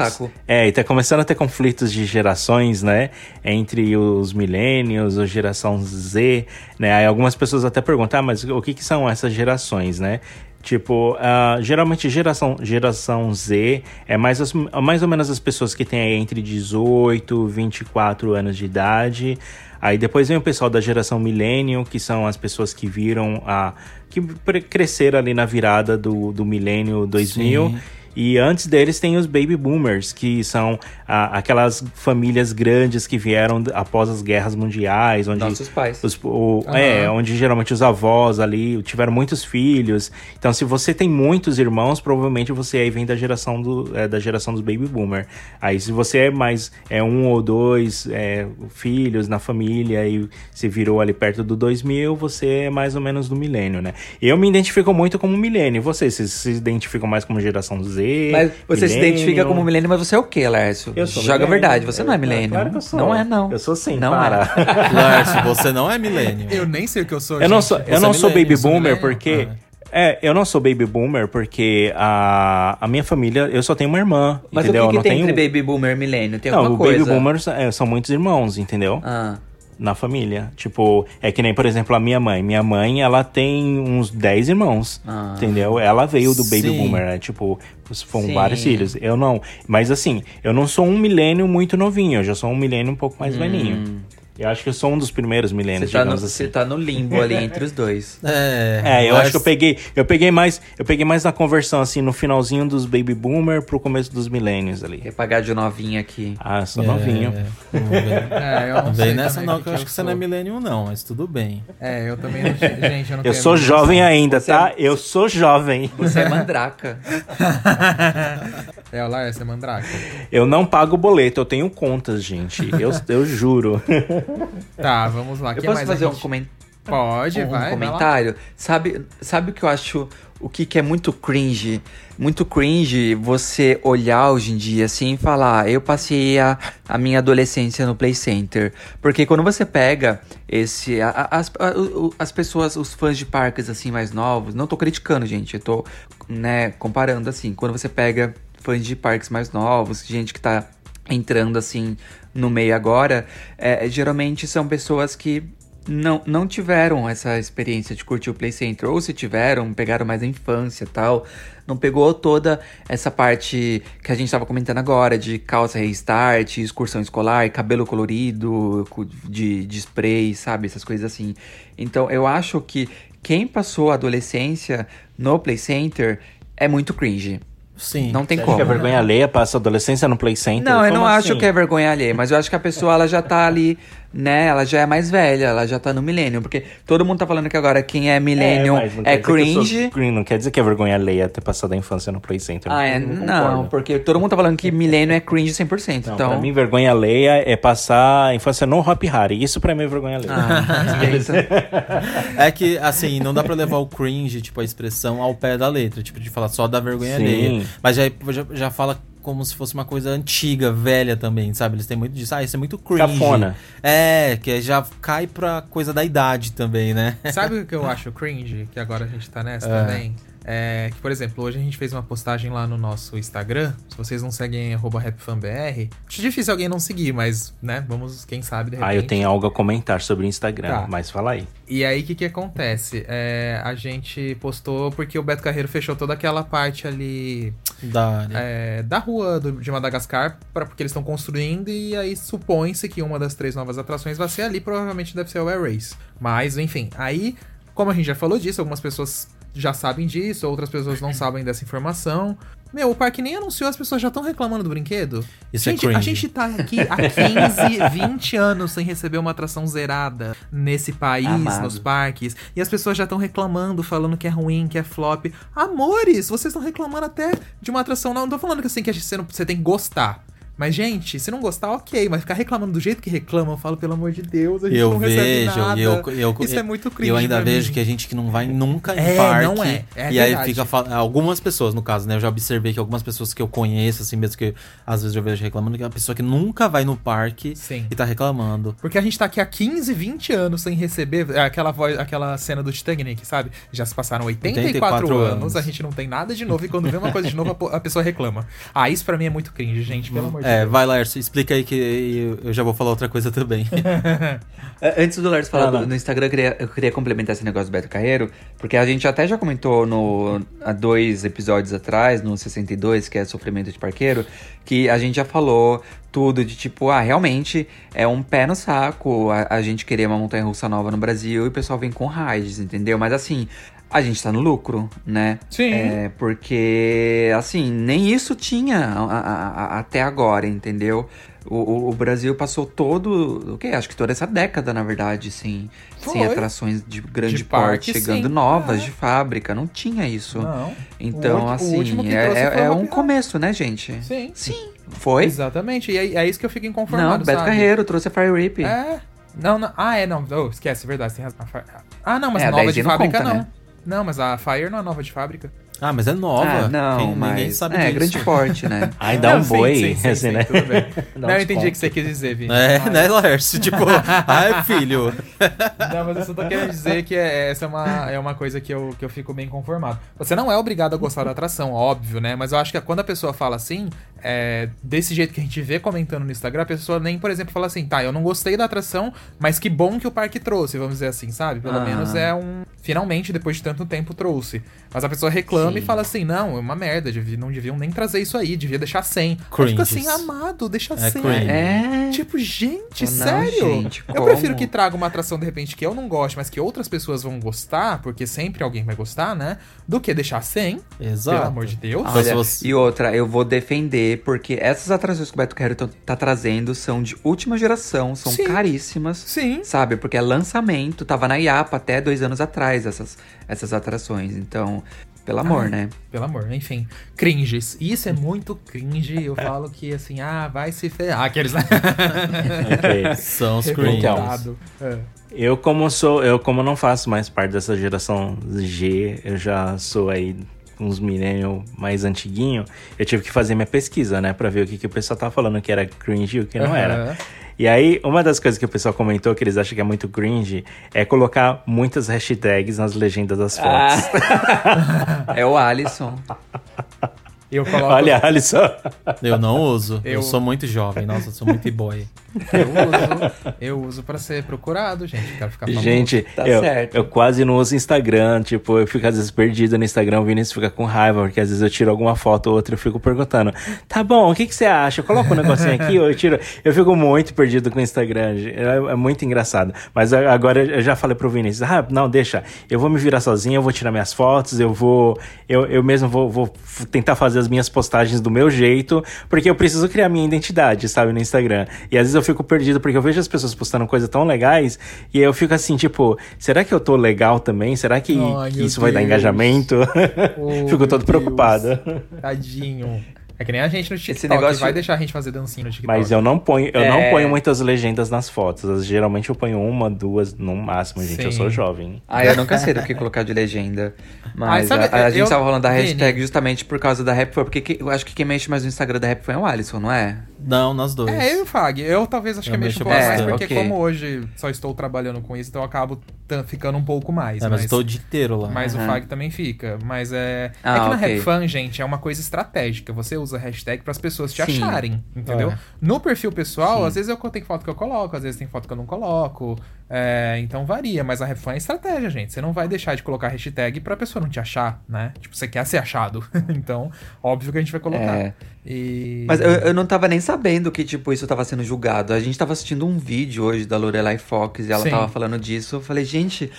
É, e tá começando a ter conflitos de gerações, né? Entre os millennials, a geração Z, né? Aí algumas pessoas até perguntam, ah, mas o que, que são essas gerações, né? Tipo, ah, geralmente geração, geração Z é mais, as- mais ou menos as pessoas que têm aí entre 18 e 24 anos de idade. Aí depois vem o pessoal da geração millennial, que são as pessoas que viram a. que cresceram ali na virada do, do milênio 2000. Sim. E antes deles tem os baby boomers, que são ah, aquelas famílias grandes que vieram após as guerras mundiais, onde Nossos pais. os- o- Aham. é, onde geralmente os avós ali tiveram muitos filhos. Então, se você tem muitos irmãos, provavelmente você aí vem da geração do, é, da geração dos baby boomer. Aí, se você é mais é um ou dois é, filhos na família e se virou ali perto do 2000, você é mais ou menos do milênio, né? Eu me identifico muito como milênio. Vocês se, se identificam mais como geração Z? Mas você se identifica como milênio, mas você é o quê, Lércio? Eu sou Joga a verdade, você não é Eu- milênio. Claro que eu sou. Não é, não. Eu sou sim, não para. É. Lárcio, você não é milênio. Eu nem sei o que eu sou, Eu não gente. sou, eu Você não é sou baby eu sou boomer millennial? porque. É, eu não sou baby boomer porque a, a minha família, eu só tenho uma irmã, Mas entendeu? o que, eu que não tem tenho... entre baby boomer e milênio? Tem Não, alguma o coisa? baby boomers é, são muitos irmãos, entendeu? Ah, Na família. Tipo, é que nem, por exemplo, a minha mãe. Minha mãe, ela tem uns 10 irmãos, Ah. entendeu? Ela veio do baby Sim. boomer, né? Tipo, foram Sim. vários filhos. Eu não. Mas assim, eu não sou um milênio muito novinho, eu já sou um milênio um pouco mais velhinho. Eu acho que eu sou um dos primeiros você milênios, tá, no, digamos você assim. tá no limbo ali entre os dois. É, É, eu mas- acho que eu peguei, eu peguei mais, eu peguei mais na conversão assim no finalzinho dos baby boomer pro começo dos milênios ali. Quer pagar de novinha aqui. Ah, sou É, novinho. é. É, eu não, Não sei nessa não, que eu acho que você não é milênio não, mas tudo bem. É, eu também não. Gente, eu não Eu sou jovem ainda, Você tá? Eu sou jovem. Você é mandraca. É, o Lars, é mandraca. Eu não pago boleto, eu tenho contas, gente. Eu, eu juro. Tá, vamos lá. Eu que posso mais fazer um comentário? Pode, um vai. vai lá. comentário. Sabe, sabe o que eu acho? O que, que é muito cringe? Muito cringe você olhar hoje em dia assim e falar: "Ah, Eu passei a, a minha adolescência no Play Center. Porque quando você pega esse. a- a- as, as pessoas, os fãs de parques assim mais novos, não tô criticando, gente. Eu tô, né, comparando assim. Quando você pega fãs de parques mais novos, gente que tá entrando assim no meio agora, é, geralmente são pessoas que não, não tiveram essa experiência de curtir o Play Center. Ou se tiveram, pegaram mais a infância tal. Não pegou toda essa parte que a gente tava comentando agora, de calça restart, excursão escolar, cabelo colorido, de, de spray, sabe? Essas coisas assim. Então eu acho que quem passou a adolescência no Play Center é muito cringe. Sim. Não tem Você acha como. que a vergonha alheia passa a adolescência no Play Center? Não, eu Como não acho assim? que é vergonha alheia, mas eu acho que a pessoa ela já tá ali né, ela já é mais velha, ela já tá no milênio. Porque todo mundo tá falando que agora quem é milênio é, sou cringe. green, não quer dizer que é vergonha alheia ter passado a infância no Play Center. Ah, é? não, Não, porque todo mundo tá falando que milênio é cringe 100%. Não, então. pra mim, vergonha alheia é passar a infância no Hop Harry. Isso pra mim é vergonha alheia. Ah, isso. É que, assim, não dá pra levar o cringe, tipo, a expressão ao pé da letra. Tipo, de falar só da vergonha Sim. alheia. Mas já, já, já fala como se fosse uma coisa antiga, velha também, sabe? Eles têm muito disso. Ah, isso é muito cringe. Cafona. É, que já cai pra coisa da idade também, né? Sabe o que eu acho cringe? Que agora a gente tá nessa É. também? É que, por exemplo, hoje a gente fez uma postagem lá no nosso Instagram. Se vocês não seguem arroba rapfanbr, acho difícil alguém não seguir, mas, né, vamos, quem sabe, de repente. Ah, eu tenho algo a comentar sobre o Instagram, Tá. mas fala aí. E aí, o que que acontece? É, a gente postou porque o Beto Carreiro fechou toda aquela parte ali Da área. é, da rua do- de Madagascar, pra, porque eles estão construindo, e aí supõe-se que uma das três novas atrações vai ser ali, provavelmente deve ser o Air Race. Mas, enfim, aí, como a gente já falou disso, algumas pessoas já sabem disso, outras pessoas não sabem dessa informação. Meu, o parque nem anunciou, as pessoas já estão reclamando do brinquedo. Isso é gente, a cringe. gente tá aqui há 15, 20 anos sem receber uma atração zerada nesse país, Amado. nos parques. E as pessoas já estão reclamando, falando que é ruim, que é flop. Amores, vocês estão reclamando até de uma atração. Não, não tô falando que, assim, que você, não- você tem que gostar. Mas, gente, se não gostar, ok. Mas ficar reclamando do jeito que reclamam, eu falo, pelo amor de Deus, a gente Eu não recebe vejo, nada. e eu, eu, Isso é muito cringe Eu ainda vejo mim. que a gente que não vai nunca em É, parque. não é. É e aí verdade. fica falando. Algumas pessoas, no caso, né? Eu já observei que algumas pessoas que eu conheço, assim, mesmo que às vezes eu vejo reclamando, que é uma pessoa que nunca vai no parque Sim. e tá reclamando. Porque a gente tá aqui há 15, 20 anos sem receber é, aquela voz, aquela cena do Titanic, sabe? Já se passaram 84, 84 anos, anos. a gente não tem nada de novo e quando vê uma coisa de novo a pessoa reclama. Ah, isso pra mim é muito cringe, gente, pelo amor de É, Deus. vai lá, Erso, explica aí que eu- já vou falar outra coisa também. É, Antes do Lars falar Ah, do- no Instagram, eu queria, eu queria complementar esse negócio do Beto Carreiro, porque a gente até já comentou no, há dois episódios atrás, no 62, que é Sofrimento de Parqueiro, que a gente já falou tudo de tipo, ah, realmente é um pé no saco a, a gente querer uma montanha russa nova no Brasil e o pessoal vem com raids, entendeu? Mas assim. A gente tá no lucro, né? Sim. É, porque, assim, nem isso tinha a- a- a- até agora, entendeu? O, o- o Brasil passou todo, o quê? Acho que toda essa década, na verdade, sem, sem atrações de grande De porte parque, chegando sim. novas É. de fábrica, não tinha isso. Não. Então, O assim, que é, é- é um começo, né, gente? Sim. Sim. Foi? Exatamente. E é, é isso que eu fico inconformado, Não, Beto sabe? Carreiro trouxe a Fire Rip. É. Não, não. Ah, é, não. Oh, esquece, é verdade. Tem razão. Ah, não, mas É, nova 10 de não fábrica conta, não. né? Não, mas a Fire não é nova de fábrica. Ah, mas é nova. Ah, não, Quem- mas... Ninguém sabe é, disso. grande porte, né? Ai, dá Não, um sim, boi, sim, sim, assim, sim, né? tudo bem. Não, eu entendi o que você quis dizer, Vini. É, Ah, né, Lércio? Tipo, ai, filho. Não, mas eu só tô querendo dizer que é- essa é uma, é uma coisa que eu, que eu fico bem conformado. Você não é obrigado a gostar da atração, óbvio, né? Mas eu acho que quando a pessoa fala assim, é, desse jeito que a gente vê comentando no Instagram, a pessoa nem, por exemplo, fala assim, tá, eu não gostei da atração, mas que bom que o parque trouxe, vamos dizer assim, sabe? Pelo Ah. menos é um. Finalmente, depois de tanto tempo, trouxe. Mas a pessoa reclama Sim. e fala assim, não, é uma merda, não deviam nem trazer isso aí, devia deixar sem. Eu fico Cringes. assim, amado, deixa É sem. É. Tipo, gente, Não, sério? gente, eu como? prefiro que traga uma atração, de repente, que eu não goste, mas que outras pessoas vão gostar, porque sempre alguém vai gostar, né? Do que deixar sem, Exato. pelo amor de Deus. Olha, você- e outra, eu vou defender, porque essas atrações que o Beto Carreiro tá- tá trazendo são de última geração, são Sim. caríssimas. Sim. Sabe? Porque é lançamento, tava na IAPA até dois anos atrás, essas, essas atrações. Então, pelo amor, Ai, né? Pelo amor, enfim. Cringes. Isso é muito cringe. Eu falo que, assim, ah, vai se ferrar. Aqueles, né? Ok. São os cringes. Revoltado. É. Eu como sou, eu como não faço mais parte dessa geração G, eu já sou aí uns milênio mais antiguinho, eu tive que fazer minha pesquisa, né, Pra ver o que, que o pessoal tá falando que era cringe e o que não Aham. era. E aí, uma das coisas que o pessoal comentou que eles acham que é muito cringe é colocar muitas hashtags nas legendas das fotos. é o Alisson. Eu coloco. Olha, Alisson. Eu não uso. Eu... Eu- sou muito jovem. Nossa, eu sou muito boy. Eu uso, eu uso pra ser procurado, gente. Quero ficar famoso. Gente, Tá eu, certo. eu quase não uso Instagram, tipo, eu fico às vezes perdido no Instagram, o Vinícius fica com raiva, porque às vezes eu tiro alguma foto ou outra e eu fico perguntando, tá bom, o que, que você acha? Coloca um negocinho aqui ou eu tiro. Eu fico muito perdido com o Instagram, é, é muito engraçado. Mas agora eu já falei pro Vinícius, ah, não, deixa, eu vou me virar sozinho, eu vou tirar minhas fotos, eu vou, eu, eu mesmo vou, vou tentar fazer as minhas postagens do meu jeito, porque eu preciso criar minha identidade, sabe, no Instagram. E às vezes eu fico perdido porque eu vejo as pessoas postando coisas tão legais e aí eu fico assim, tipo, será que eu tô legal também? Será que, Ai, que isso vai dar Deus. engajamento? Oh, fico todo Deus. preocupado. Tadinho. É que nem a gente no TikTok, negócio- vai deixar a gente fazer dancinha no TikTok. Mas eu não ponho, eu É. não ponho muitas legendas nas fotos. Geralmente eu ponho uma, duas no máximo, gente. Eu Sim. sou jovem. Ah, eu nunca sei do que colocar de legenda. Mas Ai, sabe, a, a gente eu- tava falando da Vini. hashtag justamente por causa da Rap Foi, porque que- eu acho que quem mexe mais no Instagram da Rap Foi é o Alisson, não é? Não, nós dois. É, eu e o Fag. Eu talvez acho Eu que mexo um mexo pouco mais, bastante. porque É, ok. como hoje só estou trabalhando com isso, então eu acabo ficando um pouco mais. É, mas eu tô o dia inteiro lá. Mas Aham. o Fag também fica. Mas é. Ah, é que na ok. RapFan, gente, é uma coisa estratégica. Você usa a hashtag pras pessoas te Sim. acharem, entendeu? É. No perfil pessoal, Sim. às vezes eu tenho foto que eu coloco, às vezes tem foto que eu não coloco. É, então varia, mas a RapFan é estratégia, gente. Você não vai deixar de colocar hashtag pra pessoa não te achar, né? Tipo, você quer ser achado. então, óbvio que a gente vai colocar. É. E... Mas eu, eu não tava nem sabendo que, tipo, isso tava sendo julgado. A gente tava assistindo um vídeo hoje da Lorelai Fox e ela Sim. tava falando disso. Eu falei, gente,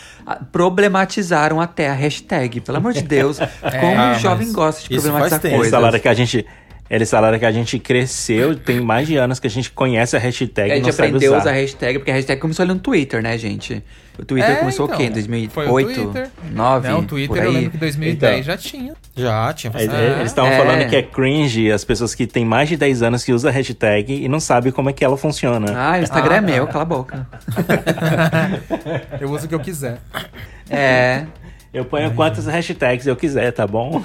problematizaram até a hashtag. Pelo amor de Deus, como Ah, o jovem mas gosta de isso problematizar faz tempo. Coisas. falaram que a gente. Eles falaram que a gente cresceu, tem mais de anos que a gente conhece a hashtag A gente não sabe aprendeu a usar. usar hashtag, porque a hashtag começou ali no Twitter, né, gente? O Twitter É, começou então, o quê? Em 2008? Foi o Twitter. 9? Não, o Twitter eu lembro que em 2010 Então. já tinha. Já, tinha bastante. Eles estavam É. falando que é cringe as pessoas que têm mais de 10 anos que usam a hashtag e não sabem como é que ela funciona. Ah, o Instagram Ah, é meu, cala a boca. Eu uso o que eu quiser. É. Eu ponho quantas hashtags eu quiser, tá bom?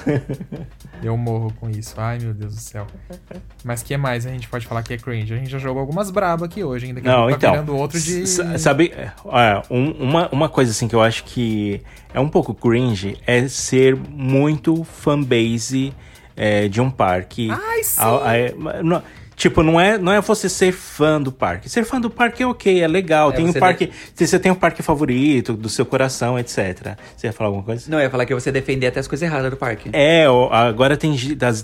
Eu morro com isso. Ai, meu Deus do céu. Mas que mais a gente pode falar que é cringe? A gente já jogou algumas braba aqui hoje, ainda que a Não, gente tá então. virando outro de. Sabe, olha, um- uma, uma coisa assim que eu acho que é um pouco cringe é ser muito fanbase é, de um parque. Ai, sim! A- a- não- tipo, não é, não é você ser fã do parque. Ser fã do parque é ok, é legal. É, tem um parque. Se você tem um parque favorito do seu coração, etc. Você ia falar alguma coisa? Não, eu ia falar que você defender até as coisas erradas do parque. É, agora tem,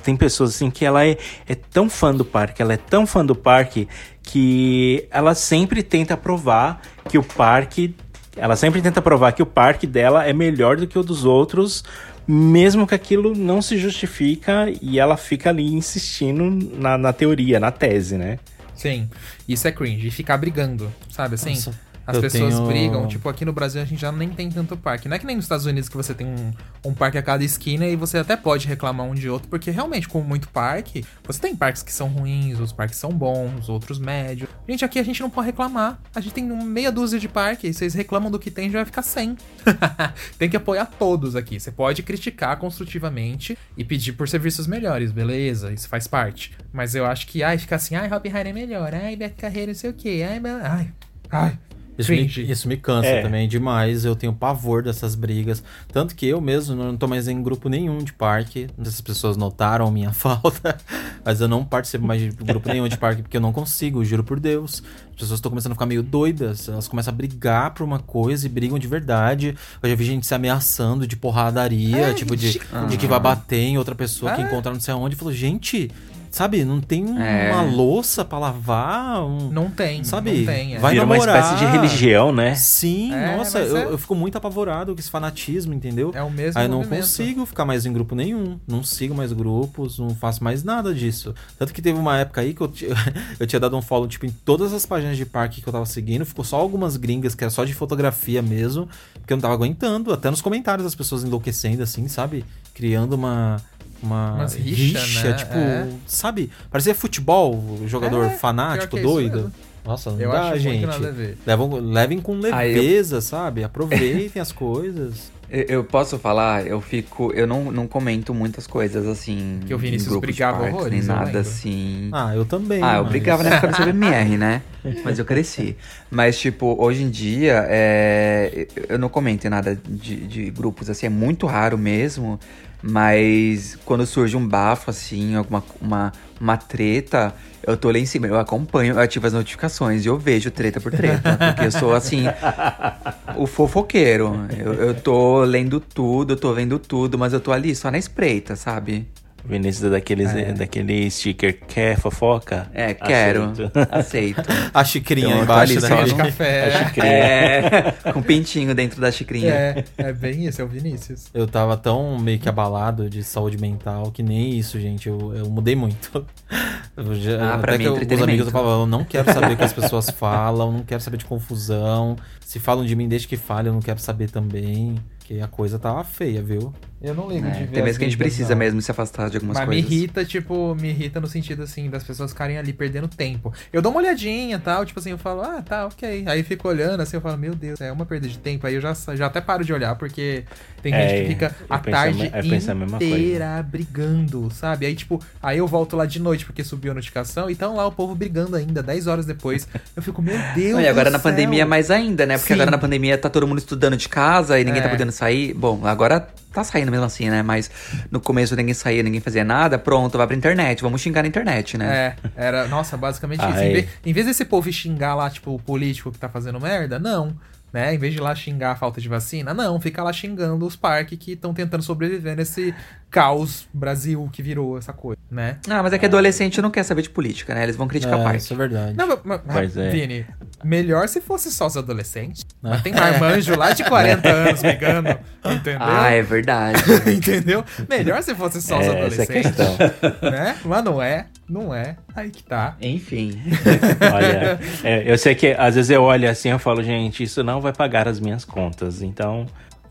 tem pessoas assim que ela é, é tão fã do parque, ela é tão fã do parque que ela sempre tenta provar que o parque. Ela sempre tenta provar que o parque dela é melhor do que o dos outros, mesmo que aquilo não se justifica e ela fica ali insistindo na, na teoria, na tese, né? Sim, isso é cringe. E ficar brigando, sabe assim? Nossa, As eu pessoas tenho- brigam, tipo, aqui no Brasil a gente já nem tem tanto parque. Não é que nem nos Estados Unidos que você tem um, um parque a cada esquina e você até pode reclamar um de outro, porque realmente, com muito parque, você tem parques que são ruins, outros parques são bons, outros médios. Gente, aqui a gente não pode reclamar. A gente tem meia dúzia de parque, e vocês reclamam do que tem, já vai ficar sem. tem que apoiar todos aqui. Você pode criticar construtivamente e pedir por serviços melhores, beleza? Isso faz parte. Mas eu acho que, ai, ficar assim, ai, Hop Hari é melhor, ai, Beto Carreiro não sei o quê, ai, ai, ai. Isso me, isso me cansa É. também demais. Eu tenho pavor dessas brigas. Tanto que eu mesmo não tô mais em grupo nenhum de parque. Não sei se as pessoas notaram minha falta. Mas eu não participo mais de grupo nenhum de parque porque eu não consigo, juro por Deus. As pessoas estão começando a ficar meio doidas. Elas começam a brigar por uma coisa e brigam de verdade. Eu já vi gente se ameaçando de porradaria, É, tipo, de, de que vai bater em outra pessoa que É. encontrar não sei aonde. E falou, gente, sabe, não tem É. uma louça pra lavar. Um... Não tem, Sabe, não tem. é. vai Vira uma namorar. espécie de religião, né? Sim, É, nossa, mas eu, é- eu fico muito apavorado com esse fanatismo, entendeu? É o mesmo Aí eu não movimento. consigo ficar mais em grupo nenhum. Não sigo mais grupos, não faço mais nada disso. Tanto que teve uma época aí que eu, eu tinha dado um follow, tipo, em todas as páginas de parque que eu tava seguindo. Ficou só algumas gringas, que era só de fotografia mesmo. Porque eu não tava aguentando. Até nos comentários as pessoas enlouquecendo, assim, sabe? Criando uma. Uma Umas rixa, né? tipo, É. sabe? Parecia futebol, o jogador É, fanático, é doido. Nossa, não Eu dá, acho gente. muito nada a ver. Levam, levem com Ah, eu- leveza, sabe? Aproveitem as coisas. Eu, eu posso falar, eu fico. Eu não, não comento muitas coisas assim. Que o Vinícius brigava parques, horrores, Nem eu nada assim. Ah, eu também. Ah, eu mas- brigava na época do CBMR, né? Mas eu cresci. Mas, tipo, hoje em dia, é, eu não comento em nada de, de grupos, assim, é muito raro mesmo. Mas quando surge um bafo, assim, alguma uma, uma treta, eu tô lá em cima, eu acompanho, eu ativo as notificações e eu vejo treta por treta. porque eu sou, assim, o fofoqueiro. Eu, eu tô lendo tudo, eu tô vendo tudo, mas eu tô ali só na espreita, sabe? Vinícius é daqueles, É. daquele sticker quer fofoca? É, quero. Aceito. Aceito. A xicrinha Então, embaixo, ali só de café. A xicrinha. É, com pintinho dentro da xicrinha. É, é bem isso, é o Vinícius. Eu tava tão meio que abalado de saúde mental que nem isso, gente. Eu, eu mudei muito. Eu já- Ah, pra até mim, que eu- os amigos eu falava, eu não quero saber o que as pessoas falam, não quero saber de confusão. Se falam de mim, desde que falem, eu não quero saber também. Que a coisa tava feia, viu? Eu não ligo É, de ver tem vezes que a gente precisa não. mesmo se afastar de algumas Mas coisas. me irrita, tipo, me irrita no sentido, assim, das pessoas ficarem ali perdendo tempo. Eu dou uma olhadinha e tal, tipo assim, eu falo, ah, tá, ok. Aí fico olhando, assim, eu falo, meu Deus, é uma perda de tempo. Aí eu já, já até paro de olhar, porque tem É, gente que fica a tarde a mesma coisa. inteira brigando, sabe? Aí, tipo, aí eu volto lá de noite porque subiu a notificação e tão lá o povo brigando ainda, 10 horas depois. Eu fico, meu Deus. E agora do na céu. pandemia mais ainda, né? Porque Sim. agora na pandemia tá todo mundo estudando de casa e ninguém tá É. podendo sair. Bom, agora tá saindo mesmo assim, né? Mas no começo ninguém saía, ninguém fazia nada. Pronto, vai pra internet. Vamos xingar na internet, né? É, era, nossa, basicamente isso. Em vez, em vez desse povo xingar lá, tipo, o político que tá fazendo merda, não. Né? Em vez de ir lá xingar a falta de vacina, não, fica lá xingando os parques que estão tentando sobreviver nesse caos Brasil que virou essa coisa, né? Ah, mas é que adolescente não quer saber de política, né? Eles vão criticar É, parque. isso é verdade. Não, mas, mas- é. Vini, melhor se fosse só os adolescentes. Mas tem marmanjo lá de 40 anos brigando, entendeu? Ah, é verdade. entendeu? Melhor se fosse só os É, essa é a adolescentes. questão. né? Mas não é, não é. Aí que tá. Enfim. Olha, é, eu sei que às vezes eu olho assim e falo, gente, isso não vai pagar as minhas contas. Então,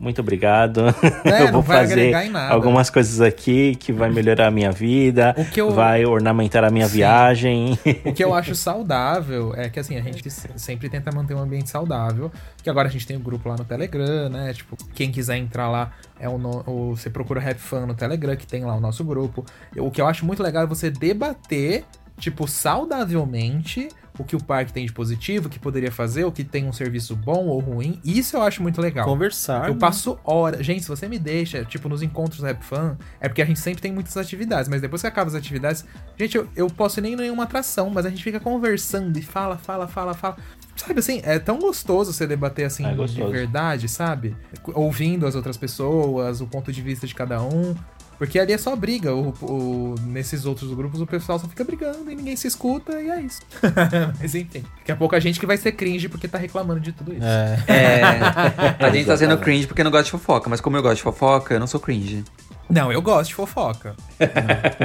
muito obrigado. É, eu não vou vai fazer agregar em nada. algumas coisas aqui que vai melhorar a minha vida, O que eu- vai ornamentar a minha Sim. viagem. O que eu acho saudável é que, assim, a gente se- sempre tenta manter um ambiente saudável. Que agora a gente tem o grupo lá no Telegram, né? Tipo, quem quiser entrar lá, é o, no- o- você procura Rap Fan no Telegram, que tem lá o nosso grupo. O que eu acho muito legal é você debater, tipo, saudavelmente o que o parque tem de positivo, o que poderia fazer, o que tem um serviço bom ou ruim. Isso eu acho muito legal. Conversar. Eu né? passo horas. Gente, se você me deixa, tipo, nos encontros do Rap Fan, é porque a gente sempre tem muitas atividades, mas depois que acaba as atividades, gente, eu, eu posso ir nem em nenhuma atração, mas a gente fica conversando e fala, fala, fala, fala. Sabe assim, é tão gostoso você debater assim É de verdade, sabe? Ouvindo as outras pessoas, o ponto de vista de cada um. Porque ali é só briga. O, o- nesses outros grupos o pessoal só fica brigando e ninguém se escuta e é isso. Mas enfim. Daqui a pouco a gente que vai ser cringe porque tá reclamando de tudo isso. É. É. A gente tá sendo cringe porque não gosta de fofoca, mas como eu gosto de fofoca, eu não sou cringe. Não, eu gosto de fofoca.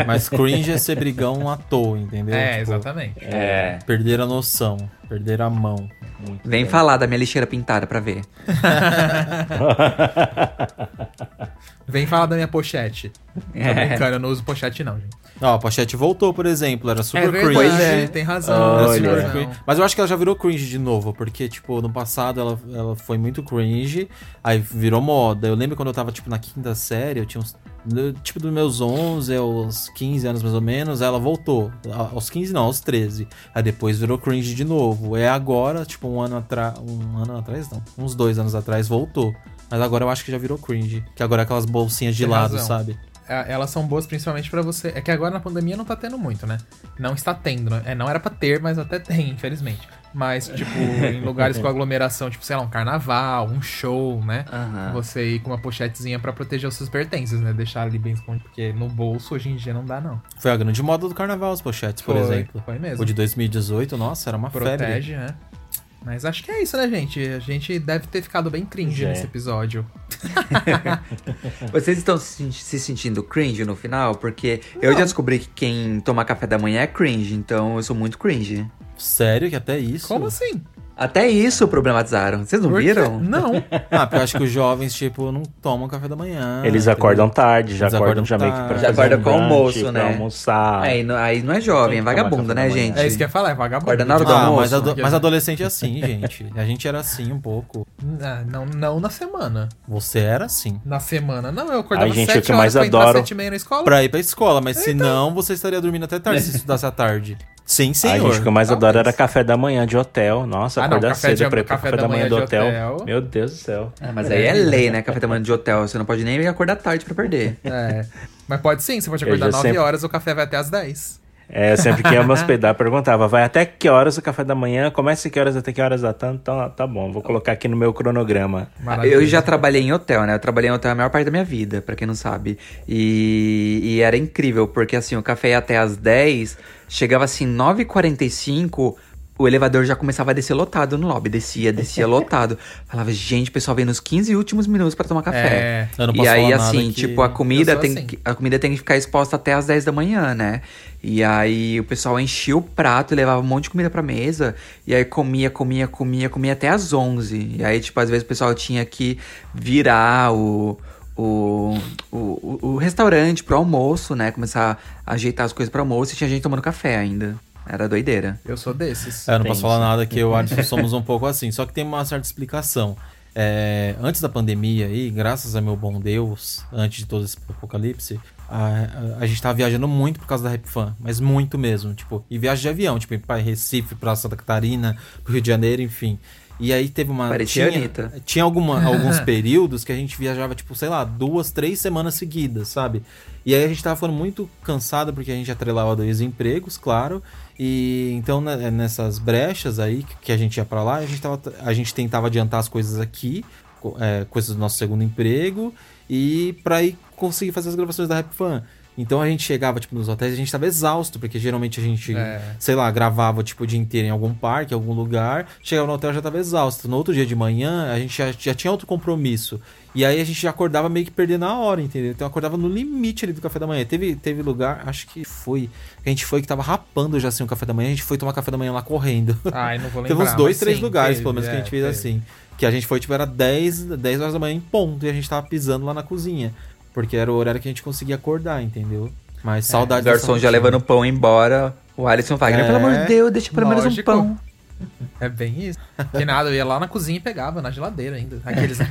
Mas cringe é ser brigão à toa, entendeu? É, Tipo, exatamente. É. Perder a noção, perder a mão. Vem falar da minha lixeira pintada pra ver. Vem falar da minha pochete. Tô É. brincando, eu não uso pochete não, gente. Ó, a pochete voltou, por exemplo, era super é verdade, cringe. Pois é. tem razão. Tem super razão. cringe. Mas eu acho que ela já virou cringe de novo, porque, tipo, no passado ela, ela foi muito cringe, aí virou moda. Eu lembro quando eu tava, tipo, na quinta série, eu tinha uns. Tipo, dos meus 11 aos 15 anos mais ou menos, ela voltou. Aos 15 não, aos 13. Aí depois virou cringe de novo. É agora, tipo, um ano atrás. Um ano atrás, não. Uns dois anos atrás voltou. Mas agora eu acho que já virou cringe. Que agora é aquelas bolsinhas de Tem lado, razão. sabe? É, Elas são boas principalmente pra você. É que agora na pandemia não tá tendo muito, né? Não está tendo, né? É, não era pra ter, mas até tem, infelizmente. Mas, tipo, em lugares com aglomeração, tipo, sei lá, um carnaval, um show, né? Aham. Você ir com uma pochetezinha pra proteger os seus pertences, né? Deixar ali bem escondido, porque no bolso hoje em dia não dá, não. Foi a grande moda do carnaval, os pochetes, por Foi, exemplo. foi mesmo. O de 2018, nossa, era uma febre. Protege, né? Mas acho que é isso, né, gente? A gente deve ter ficado bem cringe É. nesse episódio. Vocês estão se se sentindo cringe no final? Porque eu já descobri que quem toma café da manhã é cringe, então eu sou muito cringe. Sério que até isso? Como assim? Até isso problematizaram. Vocês não viram? Não. Ah, porque eu acho que os jovens, tipo, não tomam café da manhã. Eles entendeu? acordam tarde, já Eles acordam acordam já meio que pra. Já fazer acorda um com brunch, almoço, pra né? almoçar. Aí, não- aí não é jovem, é vagabundo, né, da manhã. gente? É isso que eu ia falar, é vagabundo. Acorda na hora do Ah, almoço. mas, ado- mas adolescente é assim, gente. A gente era assim um pouco. Ah, não, não na semana. Você era assim. Na semana, não. Eu acordava Ai, gente, sete o que horas mais pra entrar adoro- sete e meia na escola. Pra ir pra escola, mas se não, você estaria dormindo até tarde se estudasse à tarde. Sim, A senhor. gente, o que eu mais Talvez. adoro era café da manhã de hotel. Nossa, Ah, não, acordar café cedo de- pra ir pro café café, da manhã do de hotel. hotel. Meu Deus do céu. Ah, mas aí é lei, né? Café da manhã de hotel. Você não pode nem acordar tarde pra perder. É. Mas pode sim, você pode acordar já 9 sempre- horas, o café vai até às 10. É, sempre que ia me hospedar, perguntava, vai até que horas o café da manhã? Começa que horas até que horas dá tanto? Então, tá bom, vou colocar aqui no meu cronograma. Eu já trabalhei em hotel, né? Eu trabalhei em hotel a maior parte da minha vida, pra quem não sabe. E, e era incrível, porque assim, o café ia até às 10, chegava assim 9h45, o elevador já começava a descer lotado no lobby. Descia, descia lotado. Falava, gente, o pessoal vem nos 15 últimos minutos pra tomar café. É, Eu não E posso aí, falar nada assim, tipo, a comida, tem assim. que, a comida tem que ficar exposta até às 10 da manhã, né? E aí o pessoal enchia o prato e levava um monte de comida pra mesa. E aí comia, comia, comia, comia até às 11. E aí, tipo, às vezes o pessoal tinha que virar o, o, o, o, o restaurante pro almoço, né? Começar a ajeitar as coisas pro almoço e tinha gente tomando café ainda. Era doideira. Eu sou desses. É, eu não posso falar nada que eu e o Alisson somos um pouco assim. Só que tem uma certa explicação. É, antes da pandemia aí, graças a meu bom Deus, antes de todo esse apocalipse, a, a, a gente tava viajando muito por causa da Rap Fan, mas muito mesmo, tipo, e viagem de avião, tipo, para Recife, pra Santa Catarina, pro Rio de Janeiro, enfim. E aí teve uma. Parecia tinha, Anitta. tinha alguma, alguns períodos que a gente viajava, tipo, sei lá, duas, três semanas seguidas, sabe? E aí a gente tava ficando muito cansado porque a gente atrelava dois empregos, claro. E então né, nessas brechas aí que- a gente ia pra lá, a gente, tava, a gente tentava adiantar as coisas aqui, é, coisas do nosso segundo emprego, e pra ir conseguir fazer as gravações da Rap Fan. Então a gente chegava, tipo, nos hotéis, a gente tava exausto, porque geralmente a gente, É. sei lá, gravava, tipo, o dia inteiro em algum parque, em algum lugar, chegava no hotel já tava exausto. No outro dia de manhã, a gente já, já tinha outro compromisso. E aí a gente já acordava meio que perdendo a hora, entendeu? Então acordava no limite ali do café da manhã. Teve, teve lugar, acho que foi, que a gente foi que tava rapando já assim o café da manhã, a gente foi tomar café da manhã lá correndo. Ai, não vou lembrar. Teve uns dois, três sim, lugares, teve, pelo menos, que a é, gente fez teve. assim. Que a gente foi, tipo, era 10, 10 horas da manhã em ponto, e a gente tava pisando lá na cozinha. Porque era o horário que a gente conseguia acordar, entendeu? Mas É, saudade O garçom já levando pão embora. O Alisson Wagner, É. pelo amor de Deus, deixa pelo menos um pão. É bem isso. Que nada, eu ia lá na cozinha e pegava, na geladeira ainda. Aqueles.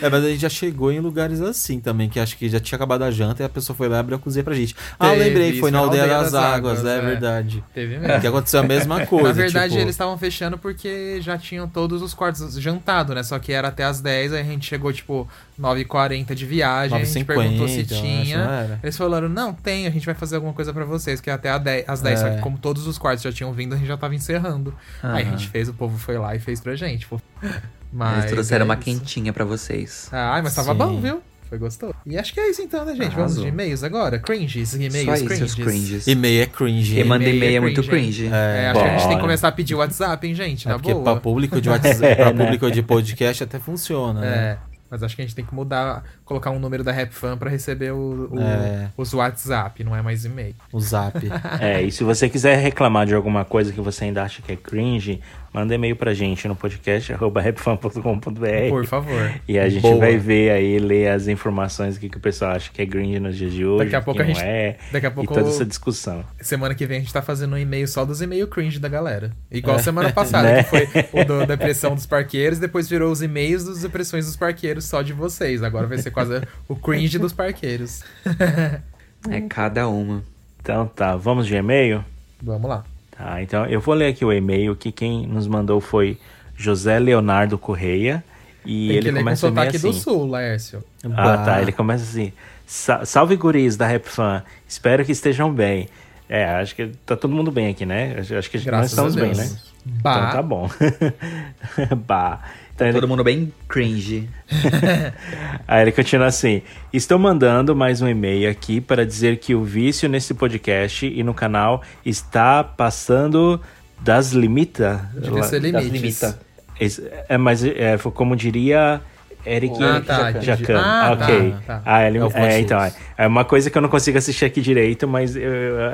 É, mas a gente já chegou em lugares assim também, que acho que já tinha acabado a janta e a pessoa foi lá e abriu a cozinha pra gente. Ah, Teve lembrei, foi na Aldeia, das, das Águas, Águas, é, é. verdade. Teve Que mesmo. aconteceu a mesma coisa. Na verdade, tipo, eles estavam fechando porque já tinham todos os quartos jantado, né? Só que era até as 10, aí a gente chegou, tipo, 9h40 de viagem, a gente 9h50, perguntou se tinha. Eles falaram, não, tem, a gente vai fazer alguma coisa pra vocês, que é até a 10, às 10. Só É. que como todos os quartos já tinham vindo, a gente já tava encerrando. Aí a gente fez, o povo foi lá e fez pra gente, pô. Eles Mas trouxeram é uma quentinha pra vocês. Ai, mas tava Sim. bom, viu? Foi gostoso. E acho que é isso então, né, gente? Vamos Arrasou. de e-mails agora? Cringes, e-mails, Só cringes. cringes. E-mail é cringe. Quem manda E-mail é é muito cringe, cringe. É, acho que a gente tem que começar a pedir WhatsApp, hein, gente? É Na porque boa. pra público de WhatsApp, É, pra né? público de podcast até funciona, né? É, mas acho que a gente tem que mudar, colocar um número da RapFan pra receber o, o- É. os WhatsApp, não é mais e-mail. O zap. É, e se você quiser reclamar de alguma coisa que você ainda acha que é cringe, manda e-mail pra gente no podcast arroba rapfan.com.br Por favor. e a gente Boa. vai ver aí, ler as informações que, que o pessoal acha que é cringe nos dias de hoje, Daqui a pouco não a gente- é, daqui a e pouco- toda essa discussão. Semana que vem a gente tá fazendo um e-mail só dos e-mail cringe da galera. Igual É. semana passada, Né? que foi o do depressão dos parqueiros, depois virou os e-mails dos depressões dos parqueiros só de vocês. Agora vai ser quase o cringe dos parqueiros. É cada uma. Então tá, vamos de e-mail? Vamos lá. Tá, então eu vou ler aqui o e-mail que quem nos mandou foi José Leonardo Correia e Tem ele que com começa e-mail sotaque assim. do sul, Laércio. Ah, Bah. tá. Ele começa assim: "Sa- Salve guris da Rap Fan. Espero que estejam bem. É, acho que tá todo mundo bem aqui, né? Acho que nós Graças estamos a bem, né? Bah. Então tá bom. bah. Então ele, Todo mundo bem cringe. aí ele continua assim: Estou mandando mais um e-mail aqui para dizer que o vício nesse podcast e no canal está passando das limitas. Devia ser Das limites. limita. Esse- É, mas é, foi como diria Eric Ah, tá. Jacan. Ah, tá, ok. tá. Ah, ele, É o é, então, é, é uma coisa que eu não consigo assistir aqui direito, mas eu,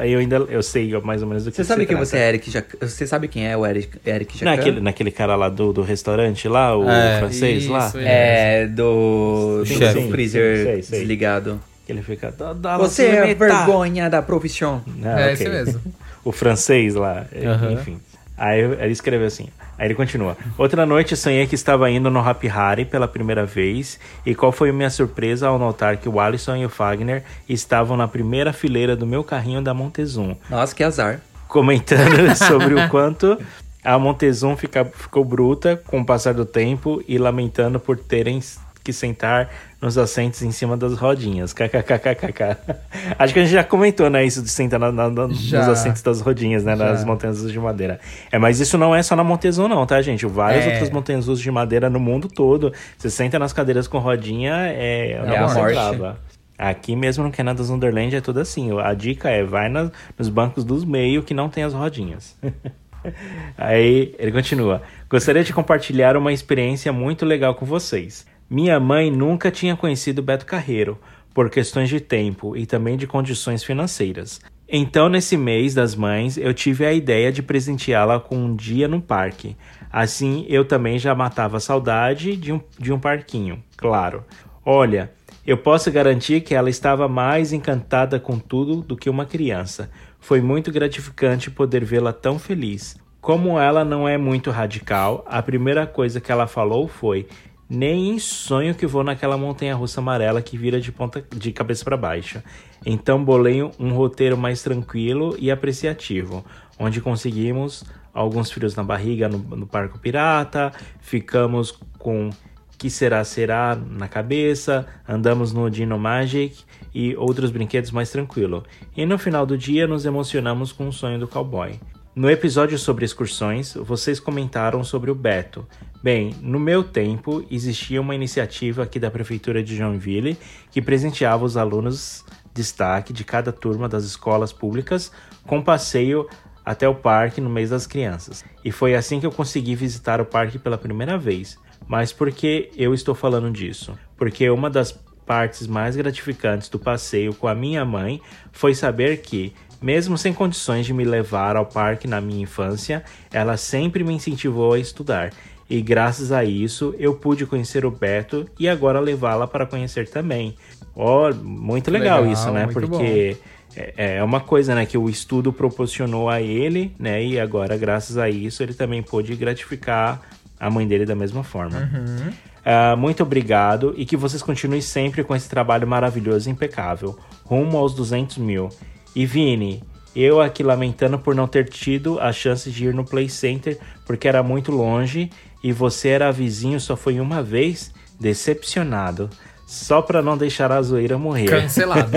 eu ainda eu sei mais ou menos do que Você sabe quem você é, Eric Jacan? Você sabe quem é o Eric, Eric Jacan? Naquele, naquele cara lá do, do restaurante lá, o É, francês lá, isso, É, do, do Sim, seu sim, freezer sim, sei, sei. desligado. que ele fica... "Dá- dá Você é tá." vergonha da profissão. Ah, É ok. esse mesmo. o francês lá, é, Aham. enfim. Aí ele escreveu assim. Aí ele continua. Outra noite sonhei que estava indo no Happy Harry pela primeira vez. E qual foi a minha surpresa ao notar que o Alisson e o Fagner estavam na primeira fileira do meu carrinho da Montezum. Nossa, que azar. Comentando sobre o quanto a Montezum fica, ficou bruta com o passar do tempo e lamentando por terem que sentar nos assentos em cima das rodinhas. KKKKK. Acho que a gente já comentou, né? Isso de sentar na, na, nos assentos das rodinhas, né? Nas Já. montanhas russas de madeira. É, mas isso não é só na Montezuma, não, tá, gente? Várias É. outras montanhas de madeira no mundo todo. Você senta nas cadeiras com rodinha, é, É o a morte. Aqui mesmo no Canada Wonderland é tudo assim. A dica é vai na- nos bancos dos meio que não tem as rodinhas. Aí ele continua. Gostaria de compartilhar uma experiência muito legal com vocês. Minha mãe nunca tinha conhecido Beto Carreiro, por questões de tempo e também de condições financeiras. Então, nesse mês das mães, eu tive a ideia de presenteá-la com um dia no parque. Assim, eu também já matava a saudade de um, de um parquinho, claro. Olha, eu posso garantir que ela estava mais encantada com tudo do que uma criança. Foi muito gratificante poder vê-la tão feliz. Como ela não é muito radical, a primeira coisa que ela falou foi: Nem em sonho que vou naquela montanha russa amarela que vira de ponta de cabeça para baixo. Então bolei um roteiro mais tranquilo e apreciativo, onde conseguimos alguns frios na barriga no, no Parque Pirata, ficamos com que será será na cabeça, andamos no Dino Magic e outros brinquedos mais tranquilo. E no final do dia nos emocionamos com o sonho do cowboy. No episódio sobre excursões, vocês comentaram sobre o Beto. Bem, no meu tempo existia uma iniciativa aqui da prefeitura de Joinville que presenteava os alunos destaque de cada turma das escolas públicas com passeio até o parque no mês das crianças. E foi assim que eu consegui visitar o parque pela primeira vez. Mas por que eu estou falando disso? Porque uma das partes mais gratificantes do passeio com a minha mãe foi saber que, mesmo sem condições de me levar ao parque na minha infância, ela sempre me incentivou a estudar. E graças a isso eu pude conhecer o Beto e agora levá-la para conhecer também. Ó, muito legal, Legal, isso, né? Porque é, é uma coisa, né, que o estudo proporcionou a ele, né? E agora, graças a isso, ele também pôde gratificar a mãe dele da mesma forma. Uhum. Ah, muito obrigado e que vocês continuem sempre com esse trabalho maravilhoso e impecável. Rumo aos 200 mil. E Vini, eu aqui lamentando por não ter tido a chance de ir no Play Center porque era muito longe e você era vizinho só foi uma vez. Decepcionado. Só pra não deixar a zoeira morrer. Cancelado.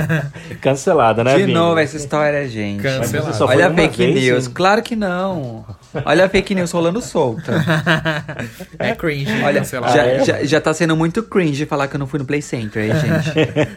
Cancelado, né, De novo essa história, gente. Cancelado. Olha a fake vez, news. hein? Claro que não. Olha a fake news rolando solta. É cringe, Olha, cancelado. já, é? já, já tá sendo muito cringe falar que eu não fui no Play Center, aí, gente.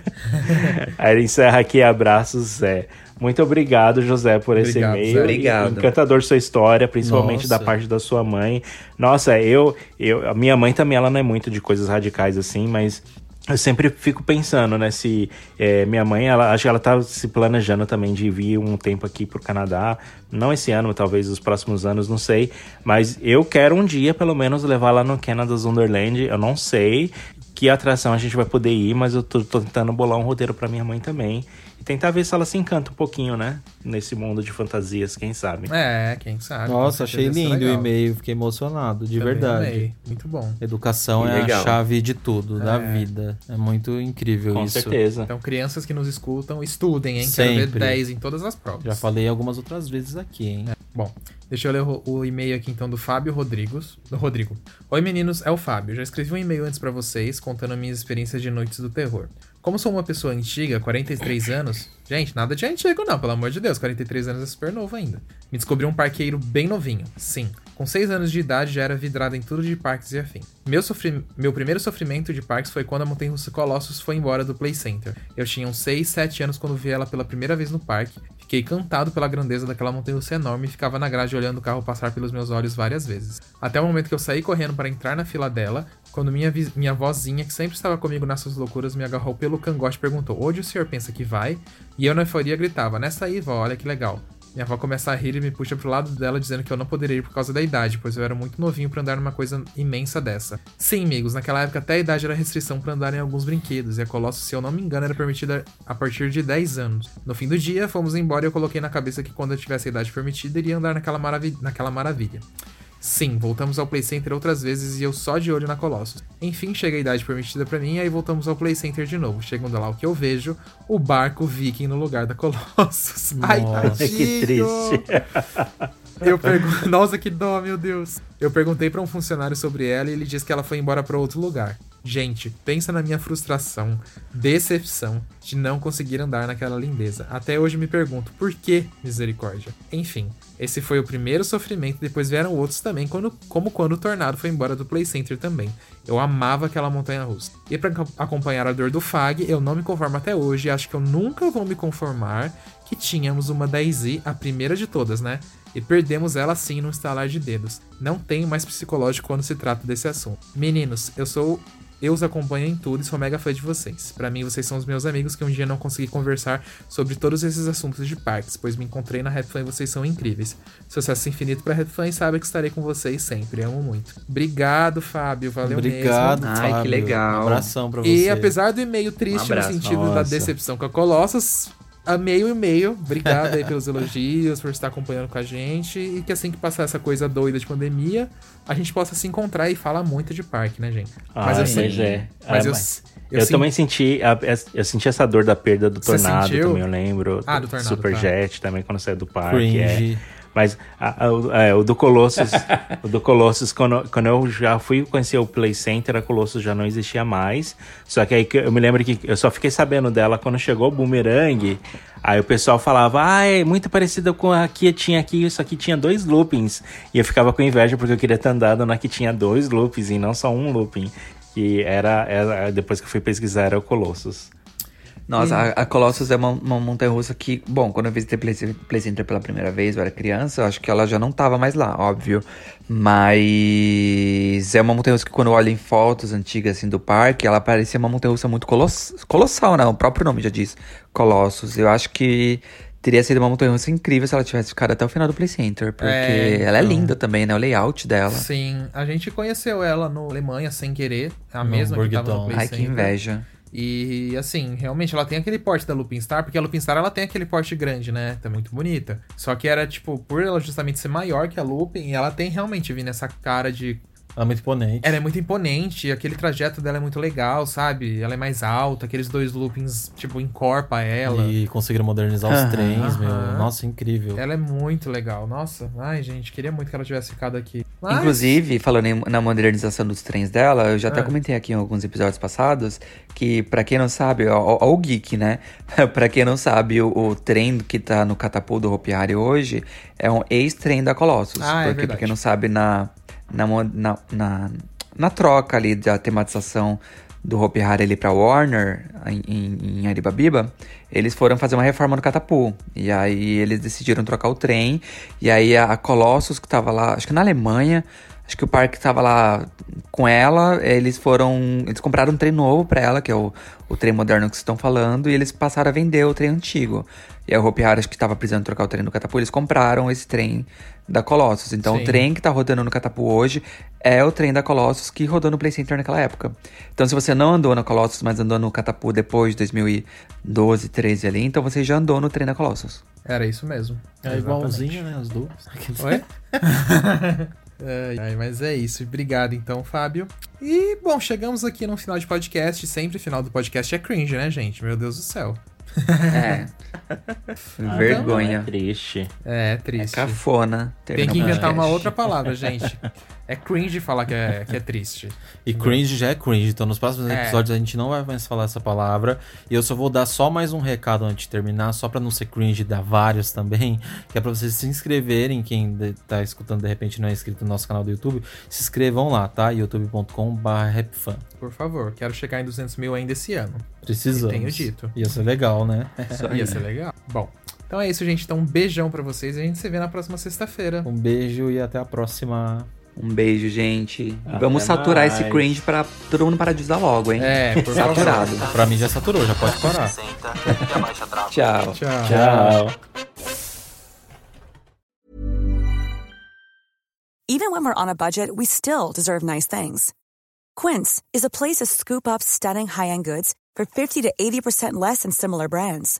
Aí ele encerra aqui, abraços, Zé. Muito obrigado, José, por esse Obrigado, e-mail. Zé. Obrigado. Encantador sua história, principalmente Nossa. da parte da sua mãe. Nossa, eu, eu, a minha mãe também, ela não é muito de coisas radicais assim, mas eu sempre fico pensando, né, se é, minha mãe, ela, acho que ela tá se planejando também de vir um tempo aqui pro Canadá, não esse ano, talvez os próximos anos, não sei, mas eu quero um dia, pelo menos, levar lá no Canada Wonderland, eu não sei que atração a gente vai poder ir, mas eu tô, tô tentando bolar um roteiro pra minha mãe também, e tentar ver se ela se encanta um pouquinho, né, nesse mundo de fantasias, quem sabe. É, quem sabe. Nossa, com achei lindo o e-mail, fiquei emocionado, de Também verdade. amei. Muito bom. Educação é a chave de tudo, da vida. É muito incrível Com isso. certeza. Então, crianças que nos escutam, estudem, hein? Quero ver Sempre. 10 em todas as provas. Já falei algumas outras vezes aqui, hein? Bom, deixa eu ler o, o e-mail aqui então do Fábio Rodrigos. Do Rodrigo. Oi meninos, é o Fábio. Já escrevi um e-mail antes pra vocês contando minhas experiências de noites do terror. Como sou uma pessoa antiga, 43 anos. Gente, nada de antigo não, pelo amor de Deus. 43 anos é super novo ainda. Me descobri um parqueiro bem novinho. Sim. Com 6 anos de idade já era vidrado em tudo de parques e afim. Meu, sofri... Meu primeiro sofrimento de parques foi quando a Montanha Russa Colossus foi embora do Play Center. Eu tinha uns 6, 7 anos quando vi ela pela primeira vez no parque. Fiquei encantado pela grandeza daquela montanha enorme e ficava na grade olhando o carro passar pelos meus olhos várias vezes. Até o momento que eu saí correndo para entrar na fila dela, quando minha, minha vozinha, que sempre estava comigo nessas loucuras, me agarrou pelo cangote e perguntou: Onde o senhor pensa que vai? E eu na euforia gritava: Nessa aí, vó, olha que legal. Minha avó começa a rir e me puxa pro lado dela, dizendo que eu não poderia ir por causa da idade, pois eu era muito novinho pra andar numa coisa imensa dessa. Sim, amigos, naquela época até a idade era restrição pra andar em alguns brinquedos, e a Colossus, se eu não me engano, era permitida a partir de 10 anos. No fim do dia, fomos embora e eu coloquei na cabeça que quando eu tivesse a idade permitida, iria andar naquela, maravi naquela maravilha. Sim, voltamos ao Play Center outras vezes e eu só de olho na Colossus. Enfim, chega a idade permitida pra mim e aí voltamos ao Play Center de novo. Chegando lá, o que eu vejo? O barco viking no lugar da Colossus. Ai, tadinho! que triste. Eu pergunto, nossa, que dó, meu Deus. Eu perguntei pra um funcionário sobre ela e ele disse que ela foi embora pra outro lugar. Gente, pensa na minha frustração, decepção de não conseguir andar naquela lindeza. Até hoje me pergunto, por que misericórdia? Enfim, esse foi o primeiro sofrimento, depois vieram outros também, quando, como quando o Tornado foi embora do Play Center também. Eu amava aquela montanha russa. E para acompanhar a dor do Fag, eu não me conformo até hoje, acho que eu nunca vou me conformar que tínhamos uma da Easy, a primeira de todas, né? E perdemos ela assim no estalar de dedos. Não tenho mais psicológico quando se trata desse assunto. Meninos, eu sou eu os acompanho em tudo e sou mega fã de vocês. Para mim, vocês são os meus amigos que um dia não consegui conversar sobre todos esses assuntos de parques, pois me encontrei na Rap Fan e vocês são incríveis. Sucesso infinito pra Rap Fan e sabe que estarei com vocês sempre. Amo muito. Obrigado, Fábio. Valeu Obrigado, mesmo. Ai, que legal. Um abração pra você. E apesar do e-mail triste Um no sentido da Nossa. decepção com a Colossus, amei o e-mail. Obrigado aí pelos elogios, por estar acompanhando com a gente. E que assim que passar essa coisa doida de pandemia, a gente possa se encontrar e falar muito de parque, né, gente? Mas, eu ah, sei- mas é. Mas Ah, eu, mas- eu, Eu, também senti, a- eu senti essa dor da perda do Você tornado, sentiu? também eu lembro. Ah, do Tornado, Superjet também, quando saiu do parque. é. Mas a- a- o- é, o do Colossus, o do Colossus, quando, quando eu já fui conhecer o Play Center, a Colossus já não existia mais. Só que aí eu me lembro que eu só fiquei sabendo dela quando chegou o Boomerang. Aí o pessoal falava, ah, é muito parecida com a que tinha aqui, isso aqui tinha dois loopings. E eu ficava com inveja porque eu queria ter andado na que tinha dois loopings e não só um looping. Que era, era depois que eu fui pesquisar, era o Colossus. Nossa, a, a Colossus é uma, uma montanha russa que, bom, quando eu visitei Play, Play Center pela primeira vez, eu era criança, eu acho que ela já não tava mais lá, óbvio. Mas é uma montanha russa que quando eu olho em fotos antigas assim do parque, ela parecia uma montanha russa muito coloss colossal, né? O próprio nome já diz Colossus. Eu acho que teria sido uma montanha russa incrível se ela tivesse ficado até o final do Play Center, porque É, ela é então. linda também, né? O layout dela. Sim, a gente conheceu ela na Alemanha sem querer, a No mesma que tava no. Play Ai, que Center. inveja. E assim, realmente ela tem aquele porte da Lupin Star, porque a Lupin Star ela tem aquele porte grande, né? Tá muito bonita. Só que era tipo, por ela justamente ser maior que a Lupin, ela tem realmente vindo essa cara de Ela é muito imponente. ela é muito imponente, aquele trajeto dela é muito legal, sabe? Ela é mais alta, aqueles dois loopings, tipo, encorpa ela. E conseguiram modernizar os trens, meu. Nossa, incrível. Ela é muito legal. Nossa, ai, gente, queria muito que ela tivesse ficado aqui. Mas- Inclusive, falando em- na modernização dos trens dela, eu já até Ah. comentei aqui em alguns episódios passados que, pra quem não sabe, ó, ó, o geek, né? pra quem não sabe, o, o trem que tá no catapulto do Hopi Hari hoje é um ex-trem da Colossus. Ah, é porque, pra verdade. quem não sabe, na, na, na, na, na troca ali da tematização do Hopi Hari ali pra Warner, em, em, Aribabiba, eles foram fazer uma reforma no Catapu. E aí eles decidiram trocar o trem. E aí a, a Colossus, que tava lá, acho que na Alemanha, acho que o parque tava lá com ela, eles foram. Eles compraram um trem novo pra ela, que é o, o trem moderno que vocês estão falando, e eles passaram a vender o trem antigo. E a Hopi Hari, acho que tava precisando trocar o trem do Catapu, eles compraram esse trem da Colossus. Então Sim. o trem que tá rodando no Catapu hoje é o trem da Colossus que rodou no Play Center naquela época. Então se você não andou na Colossus, mas andou no Catapu depois de 2012, 13 ali, então você já andou no trem da Colossus. Era isso mesmo. É igualzinho, né? As duas. Oi? Ai, mas é isso. Obrigado, então, Fábio. E, bom, chegamos aqui no final de podcast. Sempre final do podcast é cringe, né, gente? Meu Deus do céu. É. Vergonha. É triste. É, É triste. cafona. Tem que inventar uma outra palavra, gente. É cringe falar que é, que é triste. E cringe já é cringe, então nos próximos É. episódios a gente não vai mais falar essa palavra. E eu só vou dar só mais um recado antes de terminar, só pra não ser cringe e dar vários também, que é pra vocês se inscreverem, quem tá escutando de repente não é inscrito no nosso canal do YouTube, se inscrevam lá, tá? youtube.com/rapfan. Por favor, quero chegar em 200 mil ainda esse ano. Precisamos. Tenho dito. Ia ser legal, né? Isso aí. Ia ser legal. Bom, então é isso, gente. Então um beijão pra vocês e a gente se vê na próxima sexta-feira. Um beijo e até a próxima. Um beijo, gente. Até Vamos saturar esse mais. cringe pra todo mundo parar de usar logo, hein? É, por favor. Saturado. Pra mim já saturou, já pode parar. Tchau. Tchau. Tchau. Even when we're on a budget, we still deserve nice things. Quince is a place to scoop up stunning high-end goods for 50 to 80% less than similar brands.